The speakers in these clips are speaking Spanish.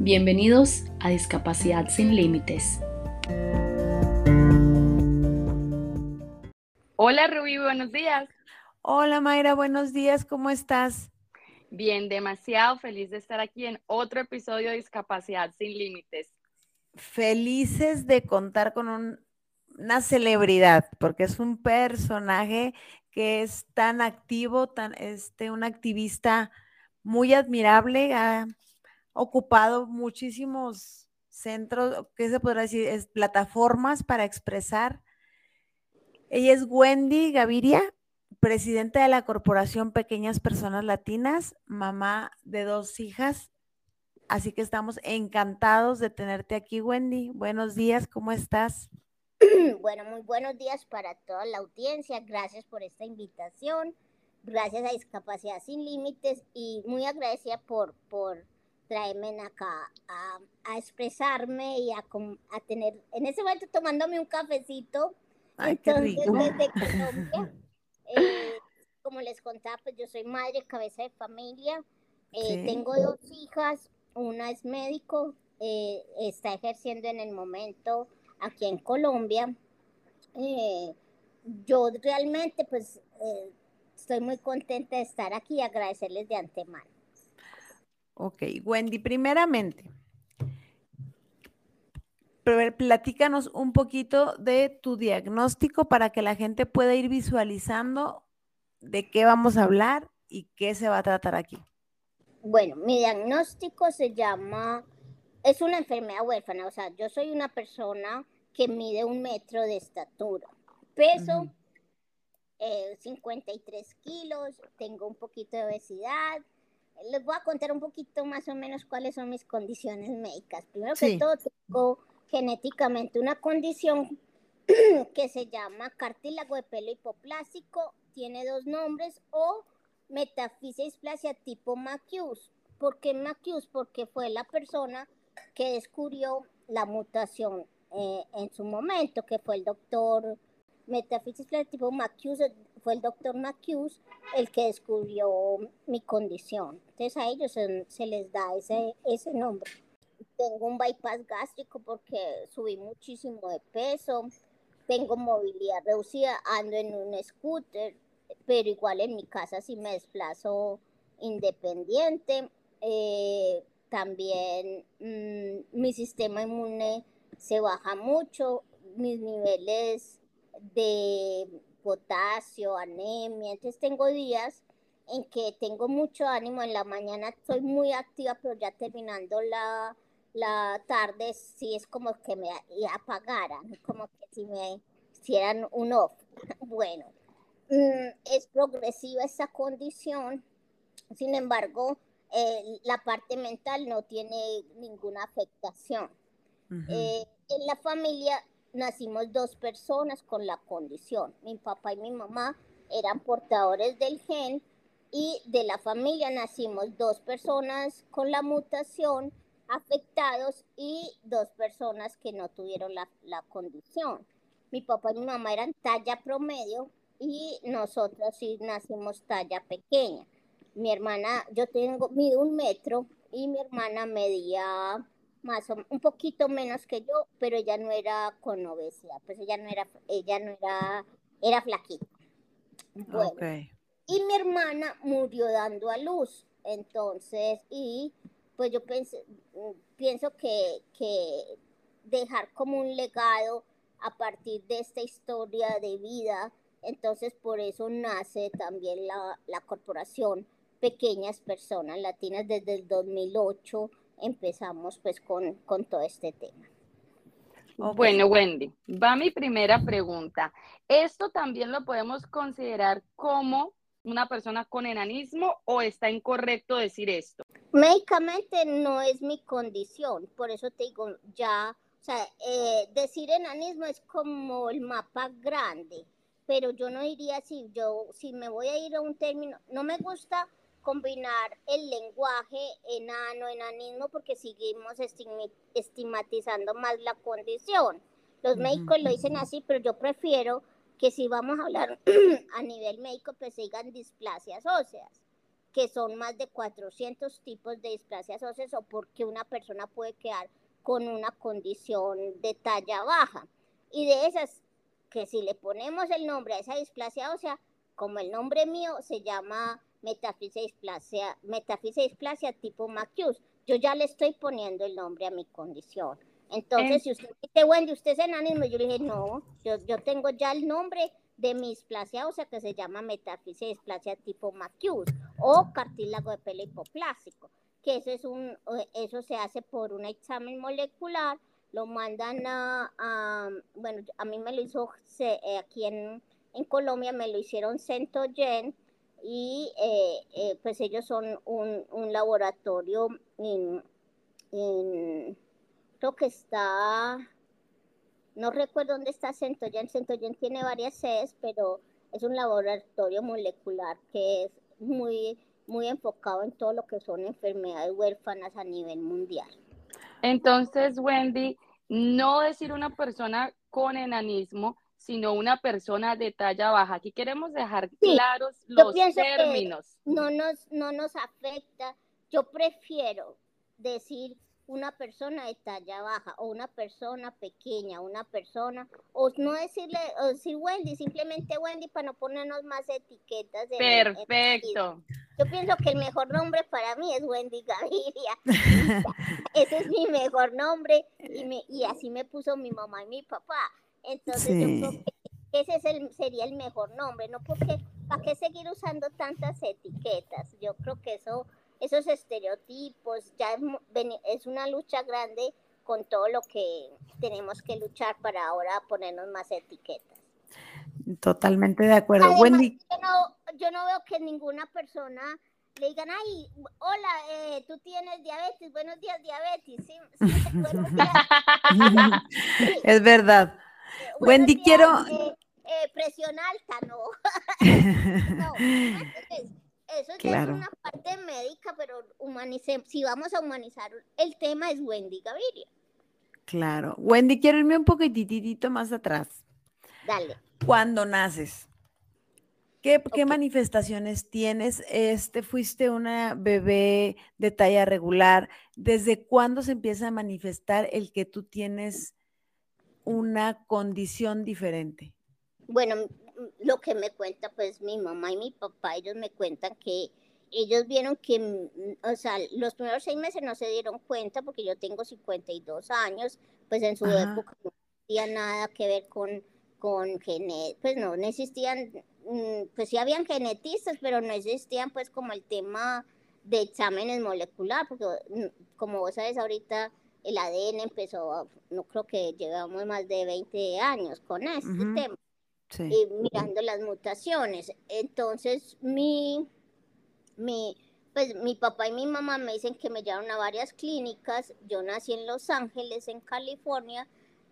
Bienvenidos a Discapacidad sin Límites. Hola Rubí, buenos días. Hola Mayra, buenos días, ¿cómo estás? Bien, demasiado feliz de estar aquí en otro episodio de Discapacidad sin Límites. Felices de contar con una celebridad, porque es un personaje que es tan activo, tan, este, un activista muy admirable, ocupado muchísimos centros, ¿qué se podrá decir? Es plataformas para expresar. Ella es Wendy Gaviria, presidenta de la Corporación Pequeñas Personas Latinas, mamá de dos hijas. Así que estamos encantados de tenerte aquí, Wendy. Buenos días, ¿cómo estás? Bueno, muy buenos días para toda la audiencia. Gracias por esta invitación. Gracias a Discapacidad Sin Límites y muy agradecida por, por traerme acá a, expresarme y a, a, tener, en ese momento tomándome un cafecito. Ay, qué rico. desde Colombia, eh, como les contaba, pues yo soy madre, cabeza de familia. Eh, tengo dos hijas, una es médico, eh, está ejerciendo en el momento aquí en Colombia. yo realmente pues estoy muy contenta de estar aquí y agradecerles de antemano. Ok, Wendy, primeramente, platícanos un poquito de tu diagnóstico para que la gente pueda ir visualizando de qué vamos a hablar y qué se va a tratar aquí. Bueno, mi diagnóstico se llama, es una enfermedad huérfana, o sea, yo soy una persona que mide un metro de estatura, peso 53 eh, kilos, tengo un poquito de obesidad, les voy a contar un poquito más o menos cuáles son mis condiciones médicas. Primero que todo, tengo genéticamente una condición que se llama cartílago de pelo hipoplásico, tiene dos nombres, o metafisia displasia tipo Macius. ¿Por qué Macius? Porque fue la persona que descubrió la mutación eh, en su momento, que fue el doctor metafisia displasia tipo Macius, fue el doctor Macius el que descubrió mi condición. Entonces a ellos se, les da ese, ese nombre. Tengo un bypass gástrico porque subí muchísimo de peso. Tengo movilidad reducida, ando en un scooter, pero igual en mi casa sí me desplazo independiente. Eh, también mm, mi sistema inmune se baja mucho, mis niveles de potasio, anemia. Entonces tengo días en que tengo mucho ánimo, en la mañana estoy muy activa, pero ya terminando la, la tarde sí es como que me apagaran, como que si me hicieran un off. Bueno, mm, es progresiva esa condición, sin embargo, eh, la parte mental no tiene ninguna afectación. Eh, en la familia nacimos dos personas con la condición. Mi papá y mi mamá eran portadores del gen y de la familia nacimos dos personas con la mutación afectados y dos personas que no tuvieron la, condición. Mi papá y mi mamá eran talla promedio y nosotros sí nacimos talla pequeña. Mi hermana, yo tengo, mido un metro y mi hermana medía más o, un poquito menos que yo, pero ella no era con obesidad, pues ella no era, ella no era, era flaquita. Bueno, y mi hermana murió dando a luz, entonces, y pues yo pensé, pienso que, que dejar como un legado a partir de esta historia de vida, entonces por eso nace también la, la corporación Pequeñas Personas Latinas desde el 2008 empezamos pues con, con todo este tema. Bueno, Wendy, va mi primera pregunta. ¿Esto también lo podemos considerar como una persona con enanismo o está incorrecto decir esto? Médicamente no es mi condición, por eso te digo, ya, o sea, eh, decir enanismo es como el mapa grande, pero yo no diría si yo, si me voy a ir a un término, no me gusta combinar el lenguaje enano, enanismo, porque seguimos estigmatizando más la condición. Los médicos lo dicen así, pero yo prefiero que si vamos a hablar a nivel médico, pues sigan displasias óseas, que son más de 400 tipos de displasias óseas o porque una persona puede quedar con una condición de talla baja. Y de esas, que si le ponemos el nombre a esa displasia ósea, como el nombre mío se llama metafísica displasia, displasia tipo Macius, yo ya le estoy poniendo el nombre a mi condición. Entonces, si usted dice, Wendy, usted es enanismo, yo le dije, no, yo, yo tengo ya el nombre de mi displasia ósea que se llama metafísica displasia tipo Macius o cartílago de pelo hipoplásico, que eso, es un, eso se hace por un examen molecular, lo mandan a, bueno, a mí me lo hizo eh, aquí en, en, Colombia, me lo hicieron Centogen y eh, eh, pues ellos son un, un laboratorio en, en, creo que está, no recuerdo dónde está Centogen, Centogen tiene varias sedes, pero es un laboratorio molecular que es muy, muy enfocado en todo lo que son enfermedades huérfanas a nivel mundial. Entonces, Wendy, no decir una persona con enanismo, sino una persona de talla baja. Aquí queremos dejar claros los términos. no nos, no nos afecta. Yo prefiero decir una persona de talla baja o una persona pequeña, una persona, o no decirle, o decir Wendy, simplemente Wendy para no ponernos más etiquetas. Perfecto. Yo pienso que el mejor nombre para mí es Wendy Gaviria. Ese es mi mejor nombre y, me, y así me puso mi mamá y mi papá. Entonces yo creo que ese es el, sería el mejor nombre, ¿no? Porque ¿para qué seguir usando tantas etiquetas? Yo creo que eso esos estereotipos, ya es, una lucha grande con todo lo que tenemos que luchar para ahora ponernos más etiquetas. Totalmente de acuerdo. Wendy. Yo no, veo que ninguna persona le digan, ay, hola, eh, tú tienes diabetes, buenos días, diabetes. Sí, es verdad. Eh, Wendy, quiero... Eh, presión alta, no. no eso ya es una parte médica, pero si vamos a humanizar el tema es Wendy Gaviria. Claro. Wendy, quiero irme un poquitito más atrás. Dale. ¿Cuándo naces? ¿Qué, ¿Qué, manifestaciones tienes? Este, fuiste una bebé de talla regular. ¿Desde cuándo se empieza a manifestar el que tú tienes una condición diferente? Bueno, lo que me cuenta pues mi mamá y mi papá, ellos me cuentan que ellos vieron que, o sea, los primeros seis meses no se dieron cuenta porque yo tengo 52 años, pues en su época no existía nada que ver con, con pues no, no existían, mm, pues sí habían genetistas, pero no existían pues como el tema de exámenes molecular, porque mm, como vos sabes ahorita el ADN empezó, no creo que llevamos más de 20 años con este tema mirando las mutaciones. Entonces, mi, mi, pues, mi papá y mi mamá me dicen que me llevaron a varias clínicas. Yo nací en Los Ángeles, en California,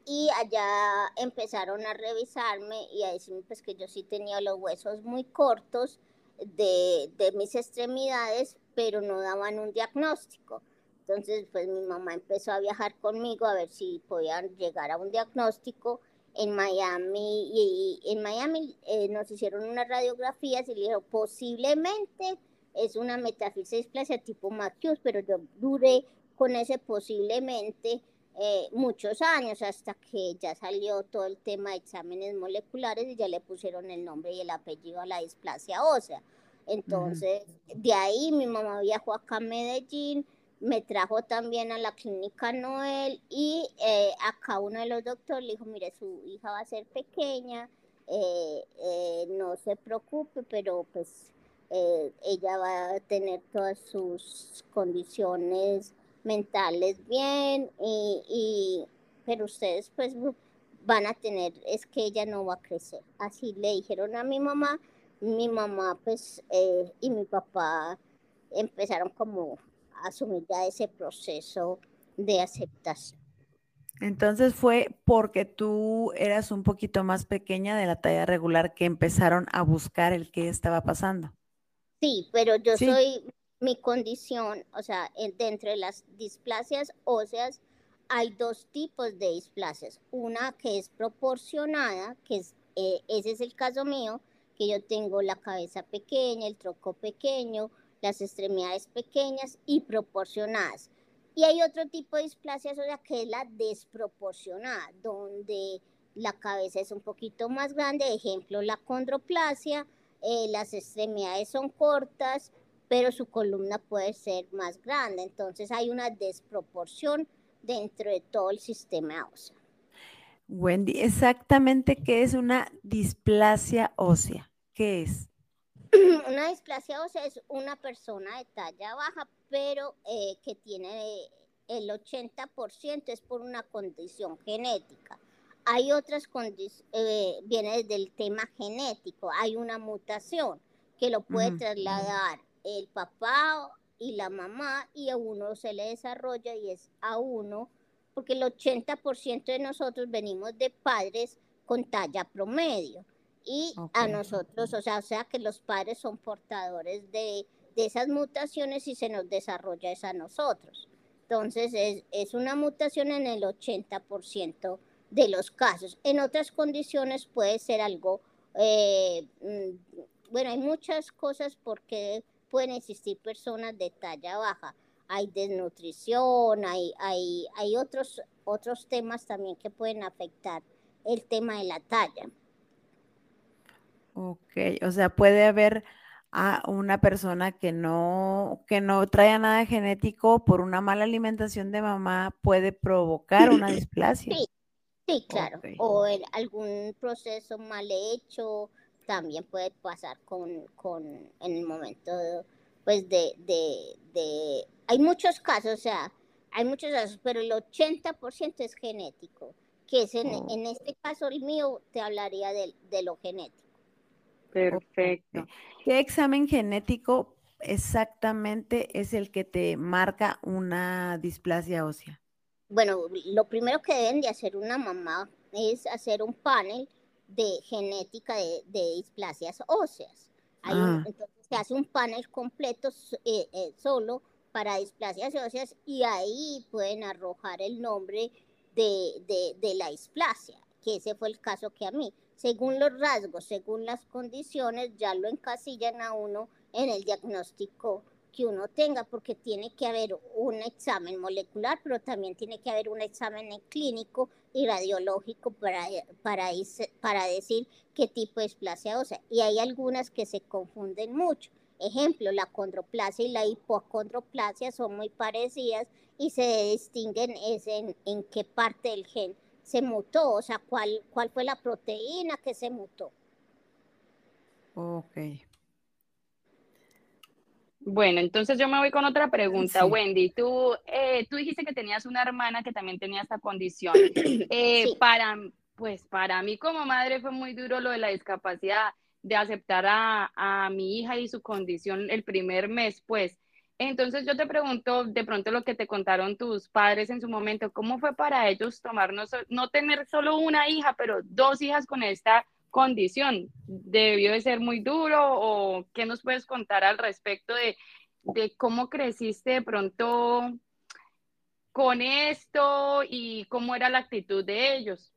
y allá empezaron a revisarme y a decirme pues, que yo sí tenía los huesos muy cortos de, de mis extremidades, pero no daban un diagnóstico. Entonces, pues mi mamá empezó a viajar conmigo a ver si podían llegar a un diagnóstico en Miami y, en Miami eh, nos hicieron unas radiografías y le dijeron posiblemente es una metafísica displasia tipo Macius, pero yo duré con ese posiblemente eh, muchos años hasta que ya salió todo el tema de exámenes moleculares y ya le pusieron el nombre y el apellido a la displasia ósea. Entonces, de ahí mi mamá viajó acá a Medellín, me trajo también a la clínica Noel y eh, acá uno de los doctores le dijo, mire, su hija va a ser pequeña, eh, eh, no se preocupe, pero pues ella va a tener todas sus condiciones mentales bien, y, y, pero ustedes pues van a tener, es que ella no va a crecer. Así le dijeron a mi mamá, mi mamá pues y mi papá empezaron como asumir ya ese proceso de aceptación. Entonces fue porque tú eras un poquito más pequeña de la talla regular que empezaron a buscar el que estaba pasando. Sí, pero yo soy, mi condición, o sea, dentro de las displasias óseas hay dos tipos de displasias. Una que es proporcionada, que es, eh, ese es el caso mío, que yo tengo la cabeza pequeña, el troco pequeño, las extremidades pequeñas y proporcionadas. Y hay otro tipo de displasia ósea que es la desproporcionada, donde la cabeza es un poquito más grande, ejemplo la condroplasia, eh, las extremidades son cortas, pero su columna puede ser más grande, entonces hay una desproporción dentro de todo el sistema óseo. Wendy, exactamente qué es una displasia ósea? ¿Qué es? Una displasia ósea es una persona de talla baja, pero eh, que tiene el 80% es por una condición genética. Hay otras condiciones, eh, viene del tema genético, hay una mutación que lo puede trasladar el papá y la mamá y a uno se le desarrolla y es a uno, porque el 80% de nosotros venimos de padres con talla promedio y a nosotros, o sea, o sea que los padres son portadores de, de, esas mutaciones y se nos desarrolla es a nosotros. Entonces es, es una mutación en el 80% de los casos. En otras condiciones puede ser algo, eh, mm, bueno, hay muchas cosas porque pueden existir personas de talla baja. Hay desnutrición, hay, hay, hay otros, otros temas también que pueden afectar el tema de la talla. Ok, o sea, puede haber a una persona que no, que no trae nada genético por una mala alimentación de mamá, puede provocar una displasia. Sí, Sí, claro. O en algún proceso mal hecho también puede pasar con, con en el momento pues de, de, de, hay muchos casos, o sea, hay muchos casos, pero el 80% es genético, que es en, oh. en, este caso el mío te hablaría de, de lo genético. Perfecto. ¿Qué examen genético exactamente es el que te marca una displasia ósea? bueno, lo primero que deben de hacer una mamá es hacer un panel de genética de, displasias óseas. Ah. entonces se hace un panel completo eh, eh, solo para displasias óseas y ahí pueden arrojar el nombre de, de, la displasia, que ese fue el caso que a mí. Según los rasgos, según las condiciones, ya lo encasillan a uno en el diagnóstico que uno tenga, porque tiene que haber un examen molecular, pero también tiene que haber un examen clínico y radiológico para, para, para decir qué tipo de displasia ósea. Y hay algunas que se confunden mucho. Ejemplo, la condroplasia y la hipocondroplasia son muy parecidas y se distinguen en, en qué parte del gen se mutó, o sea, cuál, cuál fue la proteína que se mutó. Ok. Bueno, entonces yo me voy con otra pregunta, Wendy. Tú, eh, tú dijiste que tenías una hermana que también tenía esta condición. Eh, para, pues para mí como madre fue muy duro lo de la discapacidad, de aceptar a, a mi hija y su condición el primer mes, pues. Entonces yo te pregunto, de pronto lo que te contaron tus padres en su momento, ¿cómo fue para ellos tomarnos, no tener solo una hija, pero dos hijas con esta condición? ¿Debió de ser muy duro o qué nos puedes contar al respecto de, cómo creciste de pronto con esto y cómo era la actitud de ellos?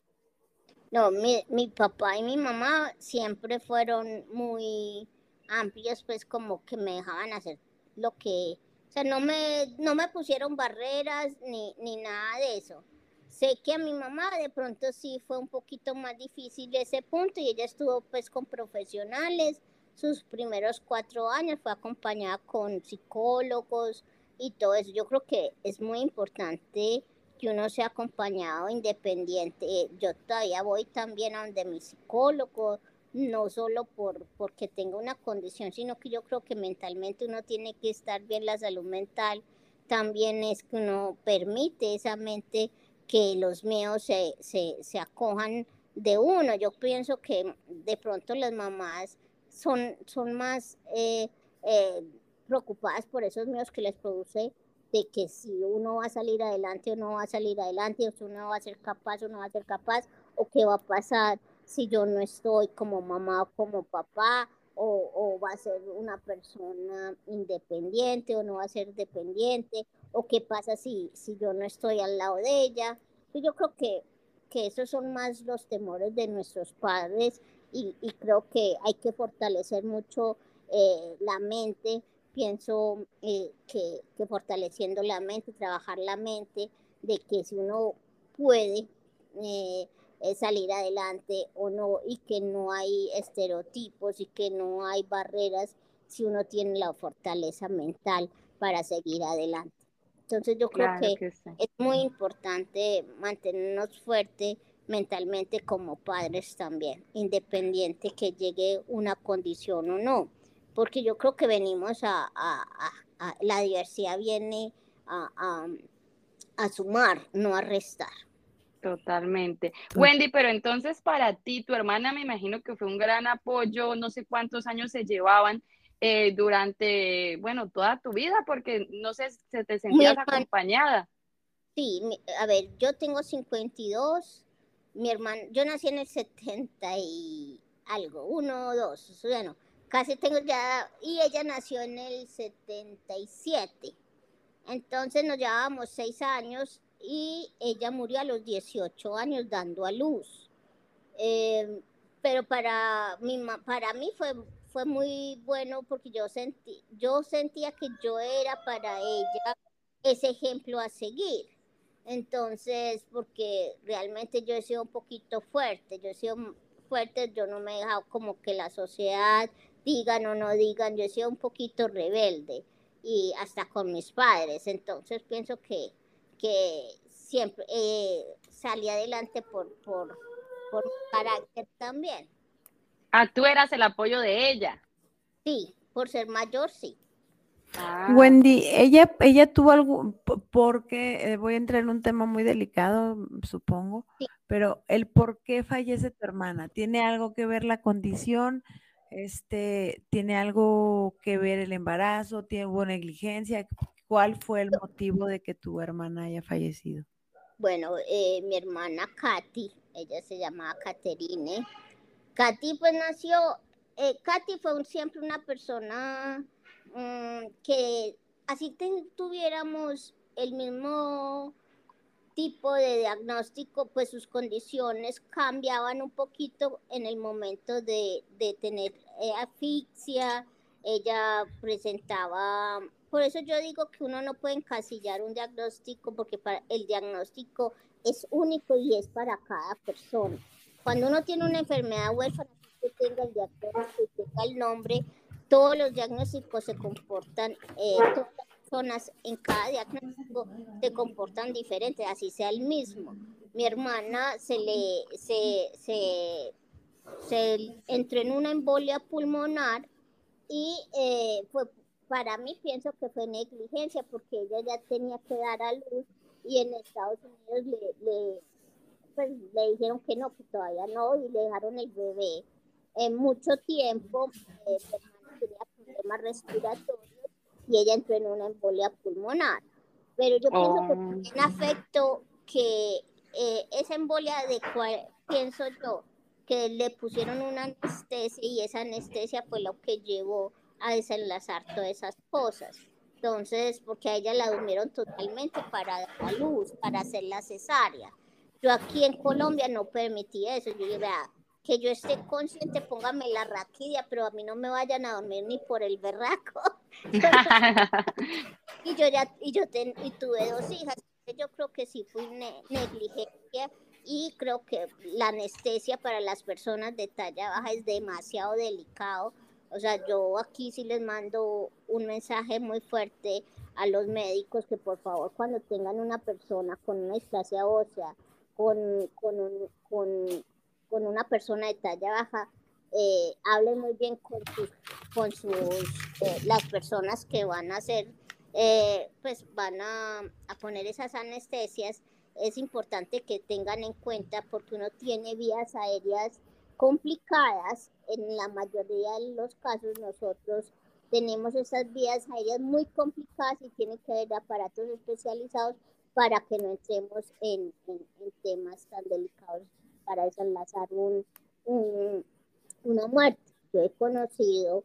No, mi, mi papá y mi mamá siempre fueron muy amplios, pues como que me dejaban hacer lo que, o sea, no me, no me pusieron barreras ni, ni nada de eso. Sé que a mi mamá de pronto sí fue un poquito más difícil ese punto y ella estuvo pues con profesionales. Sus primeros cuatro años fue acompañada con psicólogos y todo eso. Yo creo que es muy importante que uno sea acompañado independiente. Yo todavía voy también a donde mi psicólogo, no solo por porque tengo una condición, sino que yo creo que mentalmente uno tiene que estar bien, la salud mental también es que uno permite esa mente que los míos se, se, acojan de uno. Yo pienso que de pronto las mamás son, son más eh, eh, preocupadas por esos míos que les produce de que si uno va a salir adelante o no va a salir adelante, o si uno va a ser capaz o no va a ser capaz, o qué va a pasar si yo no estoy como mamá o como papá, o, o va a ser una persona independiente o no va a ser dependiente, o qué pasa si, si yo no estoy al lado de ella. Yo creo que, que esos son más los temores de nuestros padres y, y creo que hay que fortalecer mucho eh, la mente. pienso eh, que, fortaleciendo la mente, trabajar la mente, de que si uno puede eh, salir adelante o no, y que no hay estereotipos y que no hay barreras si uno tiene la fortaleza mental para seguir adelante. Entonces yo creo que, es muy importante mantenernos fuertes mentalmente como padres también, independiente que llegue una condición o no, porque yo creo que venimos a, la diversidad viene a, a, sumar, no a restar. Totalmente. Wendy, pero entonces para ti, tu hermana me imagino que fue un gran apoyo, no sé cuántos años se llevaban eh, durante, bueno, toda tu vida, porque no sé, se te sentías acompañada. Sí, a ver, yo tengo 52, mi hermano, yo nací en el 70 y algo, uno o dos, bueno, casi tengo ya, y ella nació en el 77. Entonces nos llevábamos seis años y ella murió a los 18 años dando a luz. Eh, pero para, mi, para mí fue, fue muy bueno porque yo, sentí, yo sentía que yo era para ella ese ejemplo a seguir. Entonces, porque realmente yo he sido un poquito fuerte, yo he sido fuerte, yo no me he dejado como que la sociedad digan o no digan, yo he sido un poquito rebelde y hasta con mis padres. Entonces pienso que, que siempre eh, salí adelante por, por, por carácter también. Ah, tú eras el apoyo de ella. Sí, por ser mayor, sí. Ah. Wendy, ella, ella tuvo algo, porque eh, voy a entrar en un tema muy delicado, supongo, pero el por qué fallece tu hermana, ¿tiene algo que ver la condición? Este, ¿Tiene algo que ver el embarazo? ¿Tiene negligencia? ¿Cuál fue el motivo de que tu hermana haya fallecido? Bueno, eh, mi hermana Katy, ella se llamaba Caterine. Katy pues nació, eh, Katy fue siempre una persona Mm, que así tuviéramos el mismo tipo de diagnóstico, pues sus condiciones cambiaban un poquito en el momento de, tener eh, asfixia. Ella presentaba, por eso yo digo que uno no puede encasillar un diagnóstico porque para, el diagnóstico es único y es para cada persona. Cuando uno tiene una enfermedad huérfana, que tenga el diagnóstico y tenga el nombre, todos los diagnósticos se comportan, eh, todas las personas en cada diagnóstico se comportan diferente, así sea el mismo. Mi hermana se le se, se, se entró en una embolia pulmonar y eh, fue, para mí pienso que fue negligencia porque ella ya tenía que dar a luz y en Estados Unidos le, le, pues, le dijeron que no, que todavía no y le dejaron el bebé en mucho tiempo. Eh, tenía problemas respiratorios y ella entró en una embolia pulmonar. Pero yo pienso que oh. tiene afecto que eh, esa embolia de cual pienso yo que le pusieron una anestesia y esa anestesia fue lo que llevó a desenlazar todas esas cosas. Entonces, porque a ella la durmieron totalmente para dar la luz, para hacer la cesárea. Yo aquí en Colombia no permití eso. Yo dije, vea, que yo esté consciente, póngame la raquidia, pero a mí no me vayan a dormir ni por el berraco. y yo ya, y yo y tuve dos hijas, yo creo que sí fui negligencia y creo que la anestesia para las personas de talla baja es demasiado delicado. O sea, yo aquí sí les mando un mensaje muy fuerte a los médicos que por favor cuando tengan una persona con una displasia ósea, con, con, con con una persona de talla baja, eh, hablen muy bien con sus, con sus eh, las personas que van a hacer, eh, pues van a, a, poner esas anestesias. Es importante que tengan en cuenta porque uno tiene vías aéreas complicadas. En la mayoría de los casos nosotros tenemos esas vías aéreas muy complicadas y tiene que haber aparatos especializados para que no entremos en, en temas tan delicados para desenlazar un, una muerte. Yo he conocido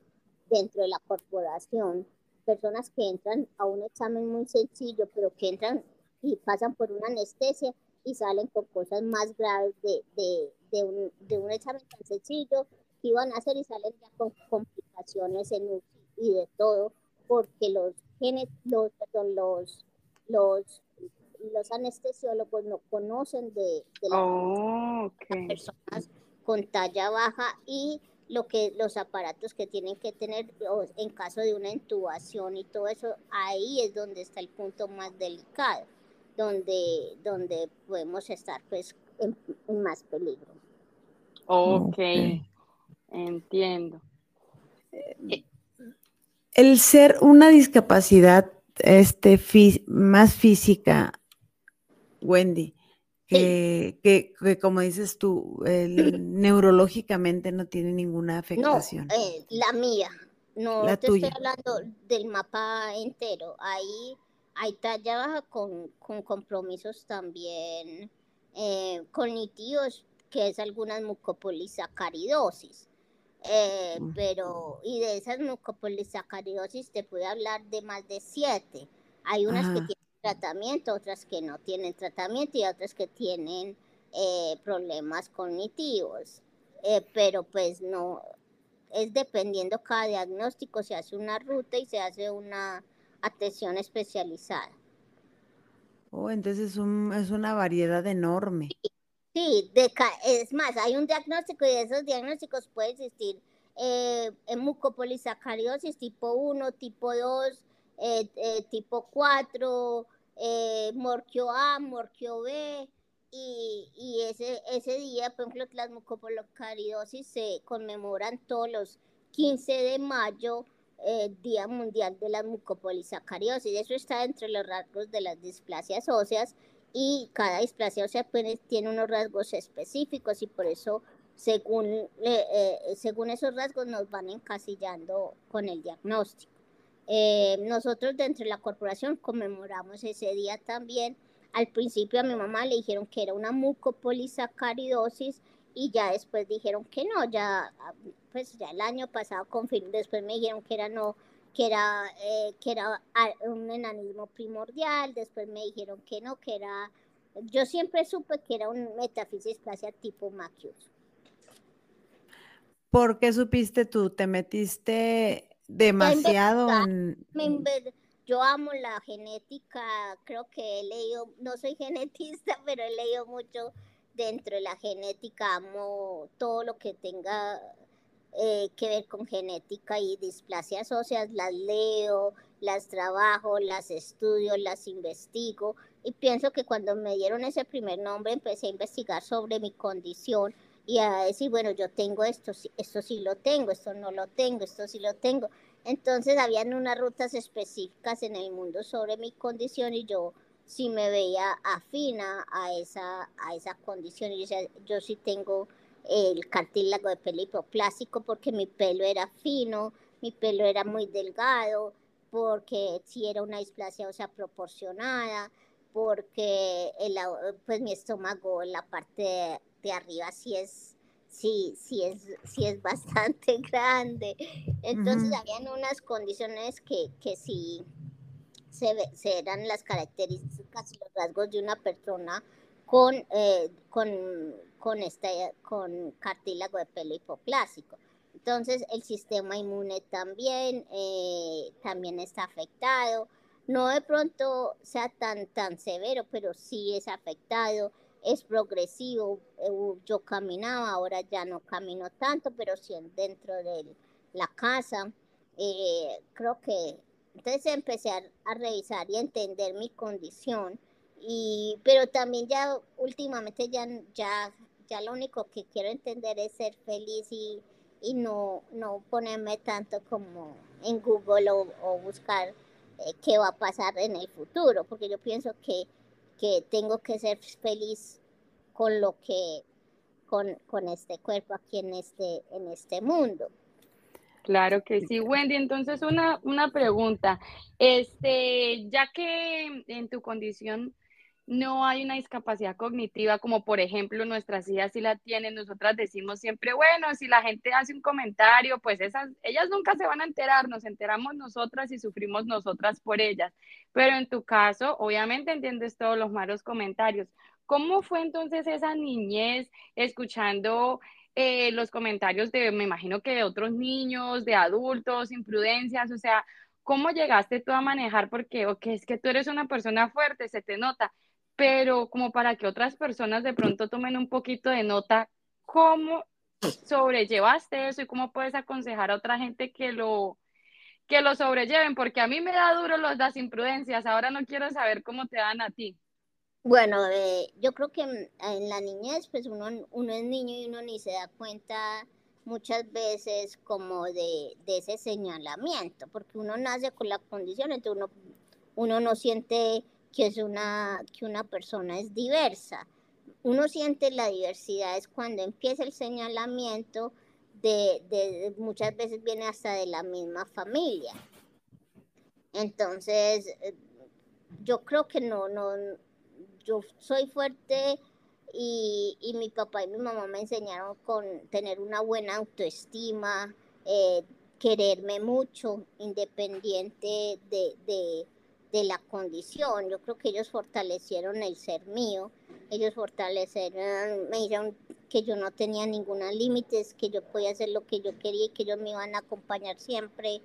dentro de la corporación personas que entran a un examen muy sencillo, pero que entran y pasan por una anestesia y salen con cosas más graves de, de, de, un, de un, examen tan sencillo que iban a hacer y salen ya con complicaciones en y de todo porque los, los, los, los, los anestesiólogos no conocen de, las personas con talla baja y lo que los aparatos que tienen que tener en caso de una intubación y todo eso, ahí es donde está el punto más delicado, donde, donde podemos estar pues en, más peligro. Ok, entiendo. Eh, el ser una discapacidad este, más física, Wendy, que, que, como dices tú, neurológicamente no tiene ninguna afectación. No, eh, la mía, no te estoy hablando del mapa entero. Ahí, ahí está ya con, con compromisos también eh, cognitivos, que es algunas mucopolisacaridosis. Eh, pero, y de esas mucopolisacaridosis te puede hablar de más de siete. Hay unas que tienen tratamiento, otras que no tienen tratamiento y otras que tienen eh, problemas cognitivos. Eh, pero pues no, es dependiendo cada diagnóstico, se hace una ruta y se hace una atención especializada. Oh, entonces es, es una variedad enorme. Sí, de, es más, hay un diagnóstico y de esos diagnósticos puede existir eh, mucopolisacaridosis tipo 1, tipo 2, eh, eh, tipo 4, eh, morquio A, morquio B, y, ese, ese día, por ejemplo, las mucopolisacaridosis se conmemoran todos los 15 de mayo, eh, Día Mundial de la Mucopolisacaridosis. Eso está entre los rasgos de las displasias óseas y cada displasia ósea pues, tiene unos rasgos específicos y por eso según, eh, según esos rasgos nos van encasillando con el diagnóstico. Eh, nosotros dentro de la corporación conmemoramos ese día también. Al principio a mi mamá le dijeron que era una mucopolisacaridosis y ya después dijeron que no, ya pues ya el año pasado confirmó, después me dijeron que era no, que era, eh, que era un enanismo primordial, después me dijeron que no, que era, yo siempre supe que era un metafisisplasia tipo Macius. ¿Por qué supiste tú? ¿Te metiste demasiado Yo amo la genética, creo que he leído, no soy genetista, pero he leído mucho dentro de la genética, amo todo lo que tenga eh, que ver con genética y displasias óseas, las leo, las trabajo, las estudio, las investigo y pienso que cuando me dieron ese primer nombre empecé a investigar sobre mi condición y a decir, bueno, yo tengo esto, esto sí lo tengo, esto no lo tengo, esto sí lo tengo. Entonces habían unas rutas específicas en el mundo sobre mi condición y yo sí me veía afina a esa, a esa condición. Y yo, yo sí tengo el cartílago de pelo hipoplástico porque mi pelo era fino, mi pelo era muy delgado, porque si era una displasia sea proporcionada, porque el, pues mi estómago en la parte de, arriba sí es, sí, sí es, sí es bastante grande. Entonces habían unas condiciones que, que sí se, se, eran las características y los rasgos de una persona con, eh, con con, este, con cartílago de pelo hipoplásico. Entonces el sistema inmune también, eh, también está afectado. No de pronto sea tan, tan severo, pero sí es afectado, es progresivo. Eh, yo caminaba, ahora ya no camino tanto, pero sí dentro de la casa. Eh, creo que entonces empecé a, a, revisar y entender mi condición. Y, pero también ya últimamente ya, ya ya lo único que quiero entender es ser feliz y, y no, no ponerme tanto como en Google o, buscar eh, qué va a pasar en el futuro, porque yo pienso que, que tengo que ser feliz con lo que, con, con este cuerpo aquí en este, en este mundo. Claro que sí, Wendy. Entonces, una, una pregunta. Este, ya que en tu condición no hay una discapacidad cognitiva como por ejemplo nuestras hijas sí la tienen, nosotras decimos siempre, bueno, si la gente hace un comentario, pues esas, ellas nunca se van a enterar, nos enteramos nosotras y sufrimos nosotras por ellas. Pero en tu caso, obviamente entiendes todos los malos comentarios. ¿Cómo fue entonces esa niñez escuchando eh, los comentarios de, me imagino que de otros niños, de adultos, imprudencias? O sea, ¿cómo llegaste tú a manejar? Porque, ok, es que tú eres una persona fuerte, se te nota, pero como para que otras personas de pronto tomen un poquito de nota, ¿cómo sobrellevaste eso y cómo puedes aconsejar a otra gente que lo, que lo sobrelleven? Porque a mí me da duro los das imprudencias, ahora no quiero saber cómo te dan a ti. Bueno, eh, yo creo que en, la niñez, pues uno, uno es niño y uno ni se da cuenta muchas veces como de, ese señalamiento, porque uno nace con la condición, entonces uno, uno no siente que es una, que una persona es diversa. Uno siente la diversidad es cuando empieza el señalamiento de, muchas veces viene hasta de la misma familia. Entonces, eh, yo creo que no, no, yo soy fuerte y, mi papá y mi mamá me enseñaron con tener una buena autoestima, eh, quererme mucho, independiente de, de, la condición. Yo creo que ellos fortalecieron el ser mío, ellos fortalecieron, me dijeron que yo no tenía ninguna límites, que yo podía hacer lo que yo quería y que ellos me iban a acompañar siempre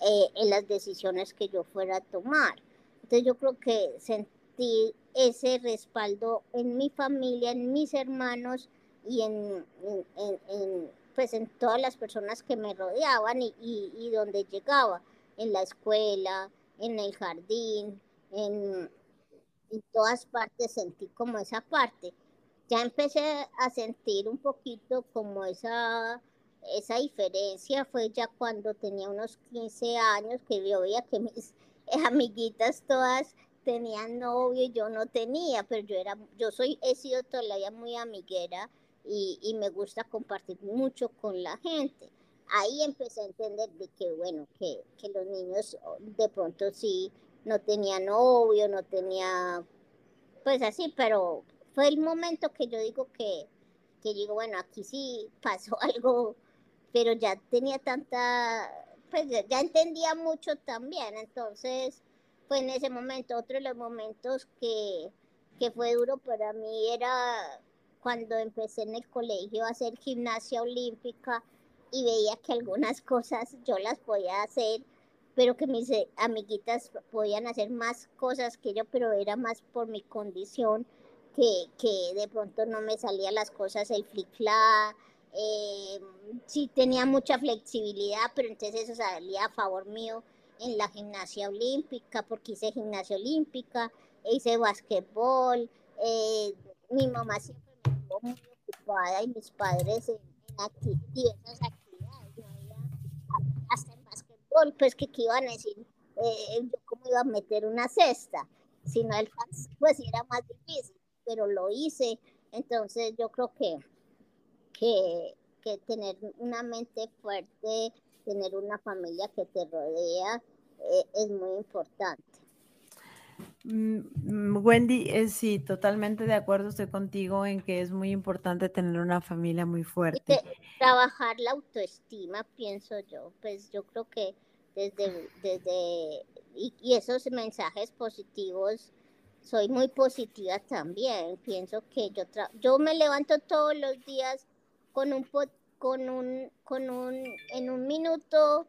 eh, en las decisiones que yo fuera a tomar. Entonces yo creo que sentí ese respaldo en mi familia, en mis hermanos y en, pues en todas las personas que me rodeaban y, y, donde llegaba, en la escuela, en el jardín, en, en todas partes sentí como esa parte. Ya empecé a sentir un poquito como esa, esa diferencia, fue ya cuando tenía unos 15 años que yo veía que mis amiguitas todas tenían novio y yo no tenía, pero yo era, yo soy, he sido todavía muy amiguera y, y, me gusta compartir mucho con la gente. Ahí empecé a entender de que, bueno, que, que los niños de pronto sí no tenían novio, no tenía, pues así, pero fue el momento que yo digo que, que digo, bueno, aquí sí pasó algo, pero ya tenía tanta, pues ya entendía mucho también, entonces fue en ese momento. Otro de los momentos que, que fue duro para mí era cuando empecé en el colegio a hacer gimnasia olímpica y veía que algunas cosas yo las podía hacer, pero que mis eh, amiguitas podían hacer más cosas que yo, pero era más por mi condición, que, que de pronto no me salían las cosas, el flic-flac, eh, sí tenía mucha flexibilidad, pero entonces eso salía a favor mío en la gimnasia olímpica, porque hice gimnasia olímpica, hice basquetbol, eh, mi mamá siempre me estuvo muy ocupada y mis padres en, diversas actividades, basquetbol, pues que, iban a decir, eh, yo cómo iba a meter una cesta, si no pues era más difícil, pero lo hice, entonces yo creo que, que, que tener una mente fuerte, tener una familia que te rodea, eh, es muy importante. Mm, mm, Wendy, eh, sí, totalmente de acuerdo estoy contigo en que es muy importante tener una familia muy fuerte. trabajar la autoestima, pienso yo, pues yo creo que desde, desde y, esos mensajes positivos, soy muy positiva también. Pienso que yo, yo me levanto todos los días con un, con un, con un, en un minuto,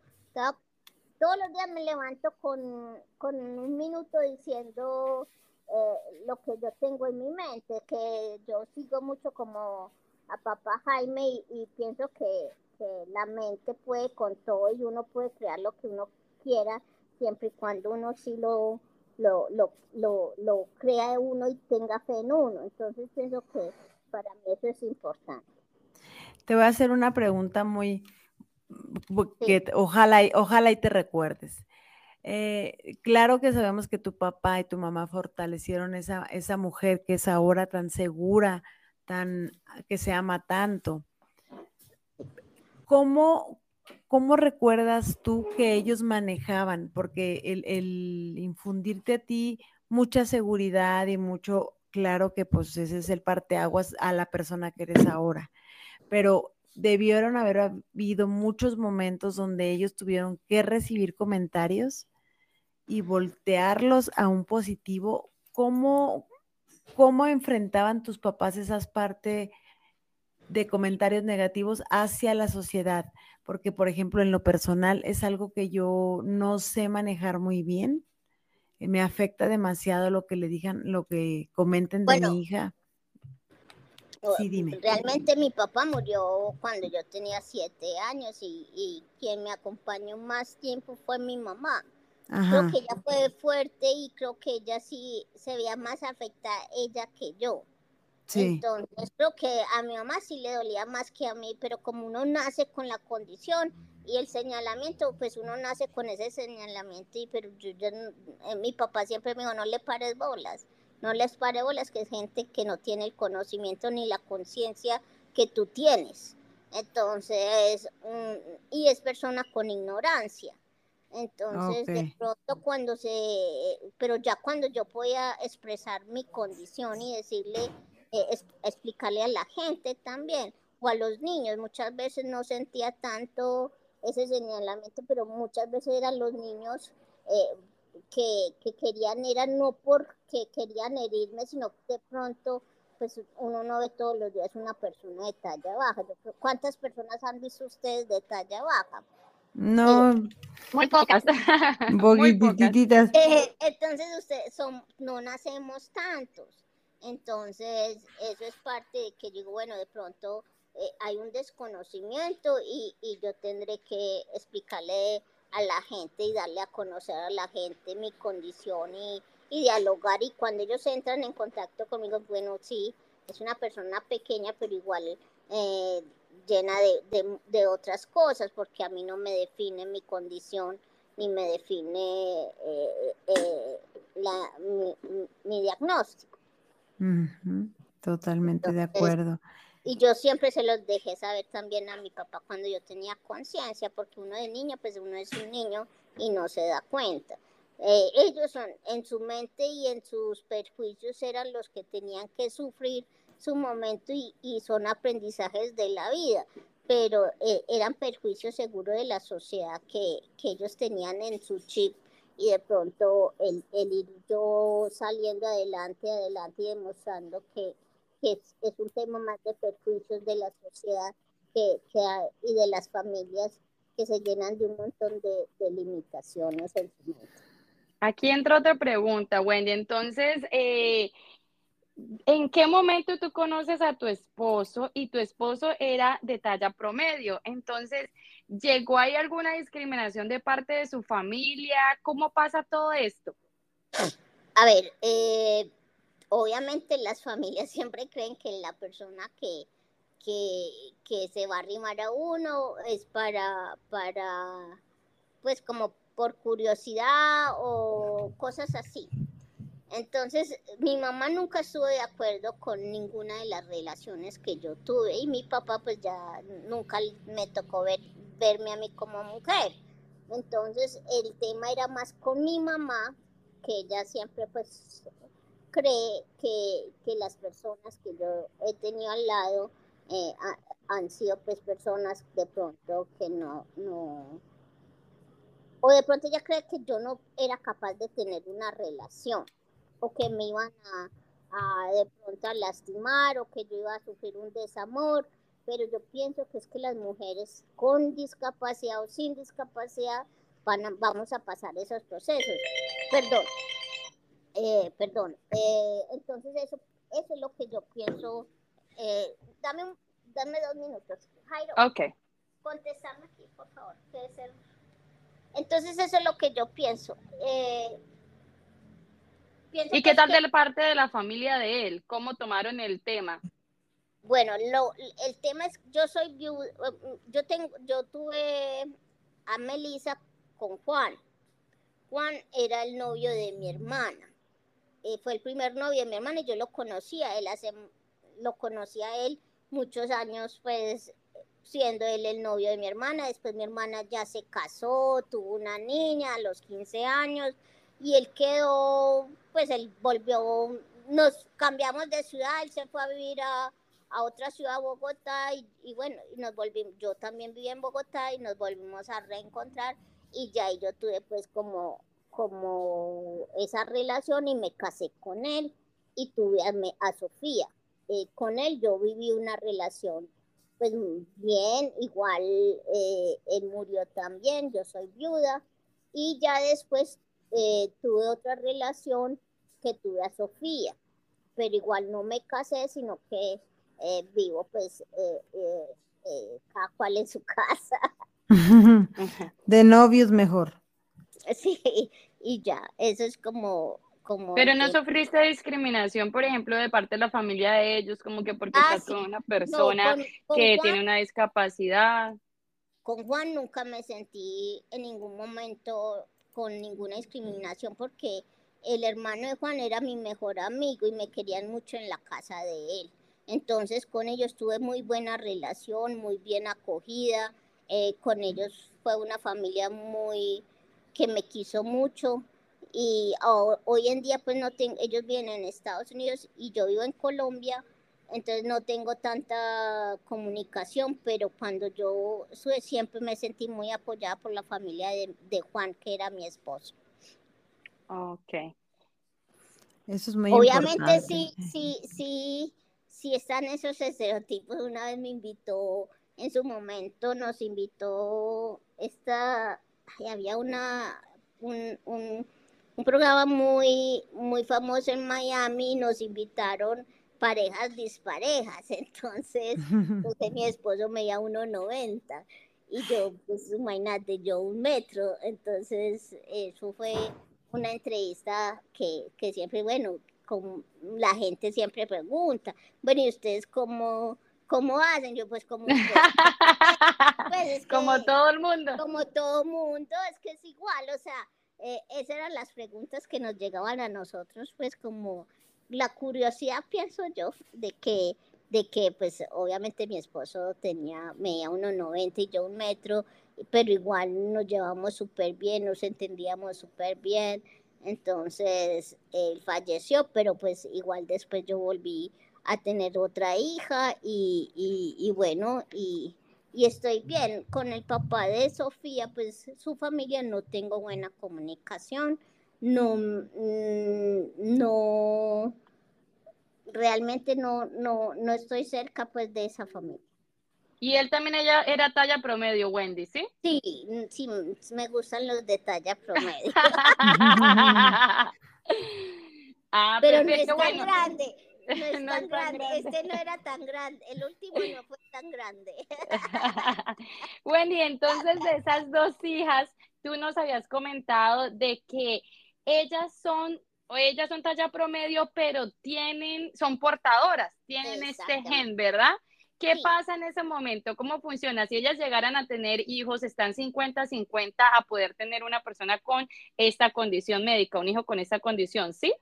todos los días me levanto con, un minuto diciendo eh, lo que yo tengo en mi mente, que yo sigo mucho como a papá Jaime y, pienso que, la mente puede con todo y uno puede crear lo que uno quiera siempre y cuando uno sí lo, lo, lo, lo, lo crea uno y tenga fe en uno. Entonces pienso que para mí eso es importante. Te voy a hacer una pregunta muy, que ojalá, ojalá y te recuerdes. Eh, claro que sabemos que tu papá y tu mamá fortalecieron esa, esa mujer que es ahora tan segura, tan, que se ama tanto. ¿Cómo, cómo recuerdas tú que ellos manejaban? Porque el, el, infundirte a ti mucha seguridad y mucho, claro que pues ese es el parteaguas a la persona que eres ahora. Pero debieron haber habido muchos momentos donde ellos tuvieron que recibir comentarios y voltearlos a un positivo. ¿Cómo, cómo enfrentaban tus papás esas partes de comentarios negativos hacia la sociedad, porque por ejemplo en lo personal es algo que yo no sé manejar muy bien. Eh, me afecta demasiado lo que le digan, lo que comenten de mi hija. Sí, dime. Realmente mi papá murió cuando yo tenía siete años y, y quien me acompañó más tiempo fue mi mamá. Creo que ella fue fuerte y creo que ella sí se veía más afectada ella que yo. Entonces creo que a mi mamá sí le dolía más que a mí, pero como uno nace con la condición y el señalamiento, pues uno nace con ese señalamiento, y pero yo, eh, mi papá siempre me dijo, no le pares bolas, no les pares bolas, que es gente que no tiene el conocimiento ni la conciencia que tú tienes. Entonces, y es persona con ignorancia. Entonces, de pronto cuando se, pero ya cuando yo podía expresar mi condición y decirle, eh, explicarle a la gente también, o a los niños, muchas veces no sentía tanto ese señalamiento, pero muchas veces eran los niños eh, que, que, querían, eran no porque querían herirme, sino que de pronto, pues uno no ve todos los días una persona de talla baja. ¿Cuántas personas han visto ustedes de talla baja? No, muy pocas. muy pocas. Eh, entonces ustedes son, no nacemos tantos. Entonces, eso es parte de que digo, bueno, de pronto eh, hay un desconocimiento y, y, yo tendré que explicarle a la gente y darle a conocer a la gente mi condición y, y dialogar. Y cuando ellos entran en contacto conmigo, bueno, sí, es una persona pequeña, pero igual eh, llena de, de, otras cosas, porque a mí no me define mi condición ni me define eh, eh, la, mi, diagnóstico. Totalmente de acuerdo. Y yo siempre se los dejé saber también a mi papá cuando yo tenía conciencia, porque uno de niño, pues uno es un niño y no se da cuenta. Eh, ellos son en su mente y en sus perjuicios eran los que tenían que sufrir su momento y, son aprendizajes de la vida, pero eh, eran perjuicios seguros de la sociedad que, ellos tenían en su chip y de pronto el, ir yo saliendo adelante, adelante y demostrando que, es, un tema más de perjuicios de la sociedad que, y de las familias que se llenan de un montón de, limitaciones en su mente. Aquí entra otra pregunta, Wendy. Entonces, eh, ¿En qué momento tú conoces a tu esposo y tu esposo era de talla promedio? Entonces, ¿llegó ahí alguna discriminación de parte de su familia? ¿Cómo pasa todo esto? A ver, eh, obviamente las familias siempre creen que la persona que, que, se va a arrimar a uno es para, para, pues como por curiosidad o cosas así. Entonces, mi mamá nunca estuvo de acuerdo con ninguna de las relaciones que yo tuve y mi papá pues ya nunca me tocó ver, verme a mí como mujer. Entonces, el tema era más con mi mamá, que ella siempre pues cree que, las personas que yo he tenido al lado eh, han sido pues personas de pronto que no, no, o de pronto ella cree que yo no era capaz de tener una relación o que me iban a, de pronto a lastimar o que yo iba a sufrir un desamor, pero yo pienso que es que las mujeres con discapacidad o sin discapacidad van vamos a pasar esos procesos. Perdón, eh, perdón. Eh, entonces eso, eso es lo que yo pienso. Eh, dame, dame dos minutos. Jairo. Ok. Contéstame aquí, por favor. Entonces eso es lo que yo pienso. ¿Y qué tal de la parte de la familia de él? ¿Cómo tomaron el tema? Bueno, lo, el tema es, yo soy yo tengo, yo tuve a Melissa con Juan. Juan era el novio de mi hermana. Eh, fue el primer novio de mi hermana y yo lo conocía, él hace, lo conocía él muchos años, pues siendo él el novio de mi hermana. Después mi hermana ya se casó, tuvo una niña a los 15 años y él quedó, pues él volvió, nos cambiamos de ciudad, él se fue a vivir a, otra ciudad, Bogotá, y, bueno, nos volvimos, yo también viví en Bogotá y nos volvimos a reencontrar y ya yo tuve pues como, como esa relación y me casé con él y tuve a, a Sofía. Eh, con él yo viví una relación pues bien, igual eh, él murió también, yo soy viuda y ya después eh, tuve otra relación que tuve a Sofía, pero igual no me casé, sino que eh, vivo pues cada cual en su casa. De novios mejor. Sí, y ya, eso es como pero no sufriste discriminación, por ejemplo, de parte de la familia de ellos, como que porque ah, estás con una persona que tiene una discapacidad. Con Juan nunca me sentí en ningún momento con ninguna discriminación porque el hermano de Juan era mi mejor amigo y me querían mucho en la casa de él. Entonces con ellos tuve muy buena relación, muy bien acogida. Eh, con ellos fue una familia muy que me quiso mucho y hoy en día pues no tengo, ellos vienen en Estados Unidos y yo vivo en Colombia, entonces no tengo tanta comunicación, pero cuando yo siempre me sentí muy apoyada por la familia de, Juan, que era mi esposo. Ok. Eso es muy Obviamente sí, sí, sí, sí están esos estereotipos. Una vez me invitó, en su momento nos invitó, esta, había una, un un programa muy, muy famoso en Miami, nos invitaron parejas disparejas, entonces, pues, mi esposo medía 1,90 y yo, pues imagínate, yo un metro, entonces eso fue una entrevista que, que siempre, bueno, con, la gente siempre pregunta, bueno, ¿y ustedes cómo, cómo hacen? Yo pues como... pues, como todo el mundo. Como todo el mundo, es que es igual, o sea, eh, esas eran las preguntas que nos llegaban a nosotros, pues como la curiosidad, pienso yo, de que, de que pues obviamente mi esposo tenía, medía 1,90 y yo un metro, pero igual nos llevamos súper bien, nos entendíamos súper bien. Entonces él falleció, pero pues igual después yo volví a tener otra hija y, y, y bueno, y, y estoy bien. Con el papá de Sofía, pues su familia no tengo buena comunicación, no, mm, no, realmente no, no, no estoy cerca pues de esa familia. Y él también ella era talla promedio, Wendy, ¿sí? Sí, sí, me gustan los de talla promedio. ah, pero no es tan grande. No es, tan, grande. Este no era tan grande. El último no fue tan grande. Wendy, entonces de esas dos hijas, tú nos habías comentado de que ellas son o ellas son talla promedio, pero tienen, son portadoras, tienen este gen, ¿verdad? ¿Qué pasa en ese momento? ¿Cómo funciona? Si ellas llegaran a tener hijos, están 50-50 a poder tener una persona con esta condición médica, un hijo con esta condición, ¿sí?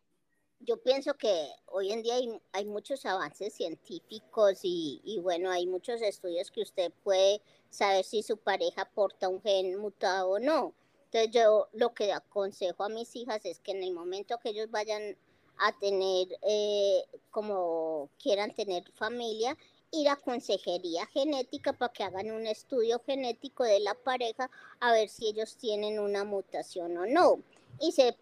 Yo pienso que hoy en día hay, muchos avances científicos y, bueno, hay muchos estudios que usted puede saber si su pareja porta un gen mutado o no. Entonces yo lo que aconsejo a mis hijas es que en el momento que ellos vayan a tener, eh, como quieran tener familia, ir a consejería genética para que hagan un estudio genético de la pareja a ver si ellos tienen una mutación o no. Y se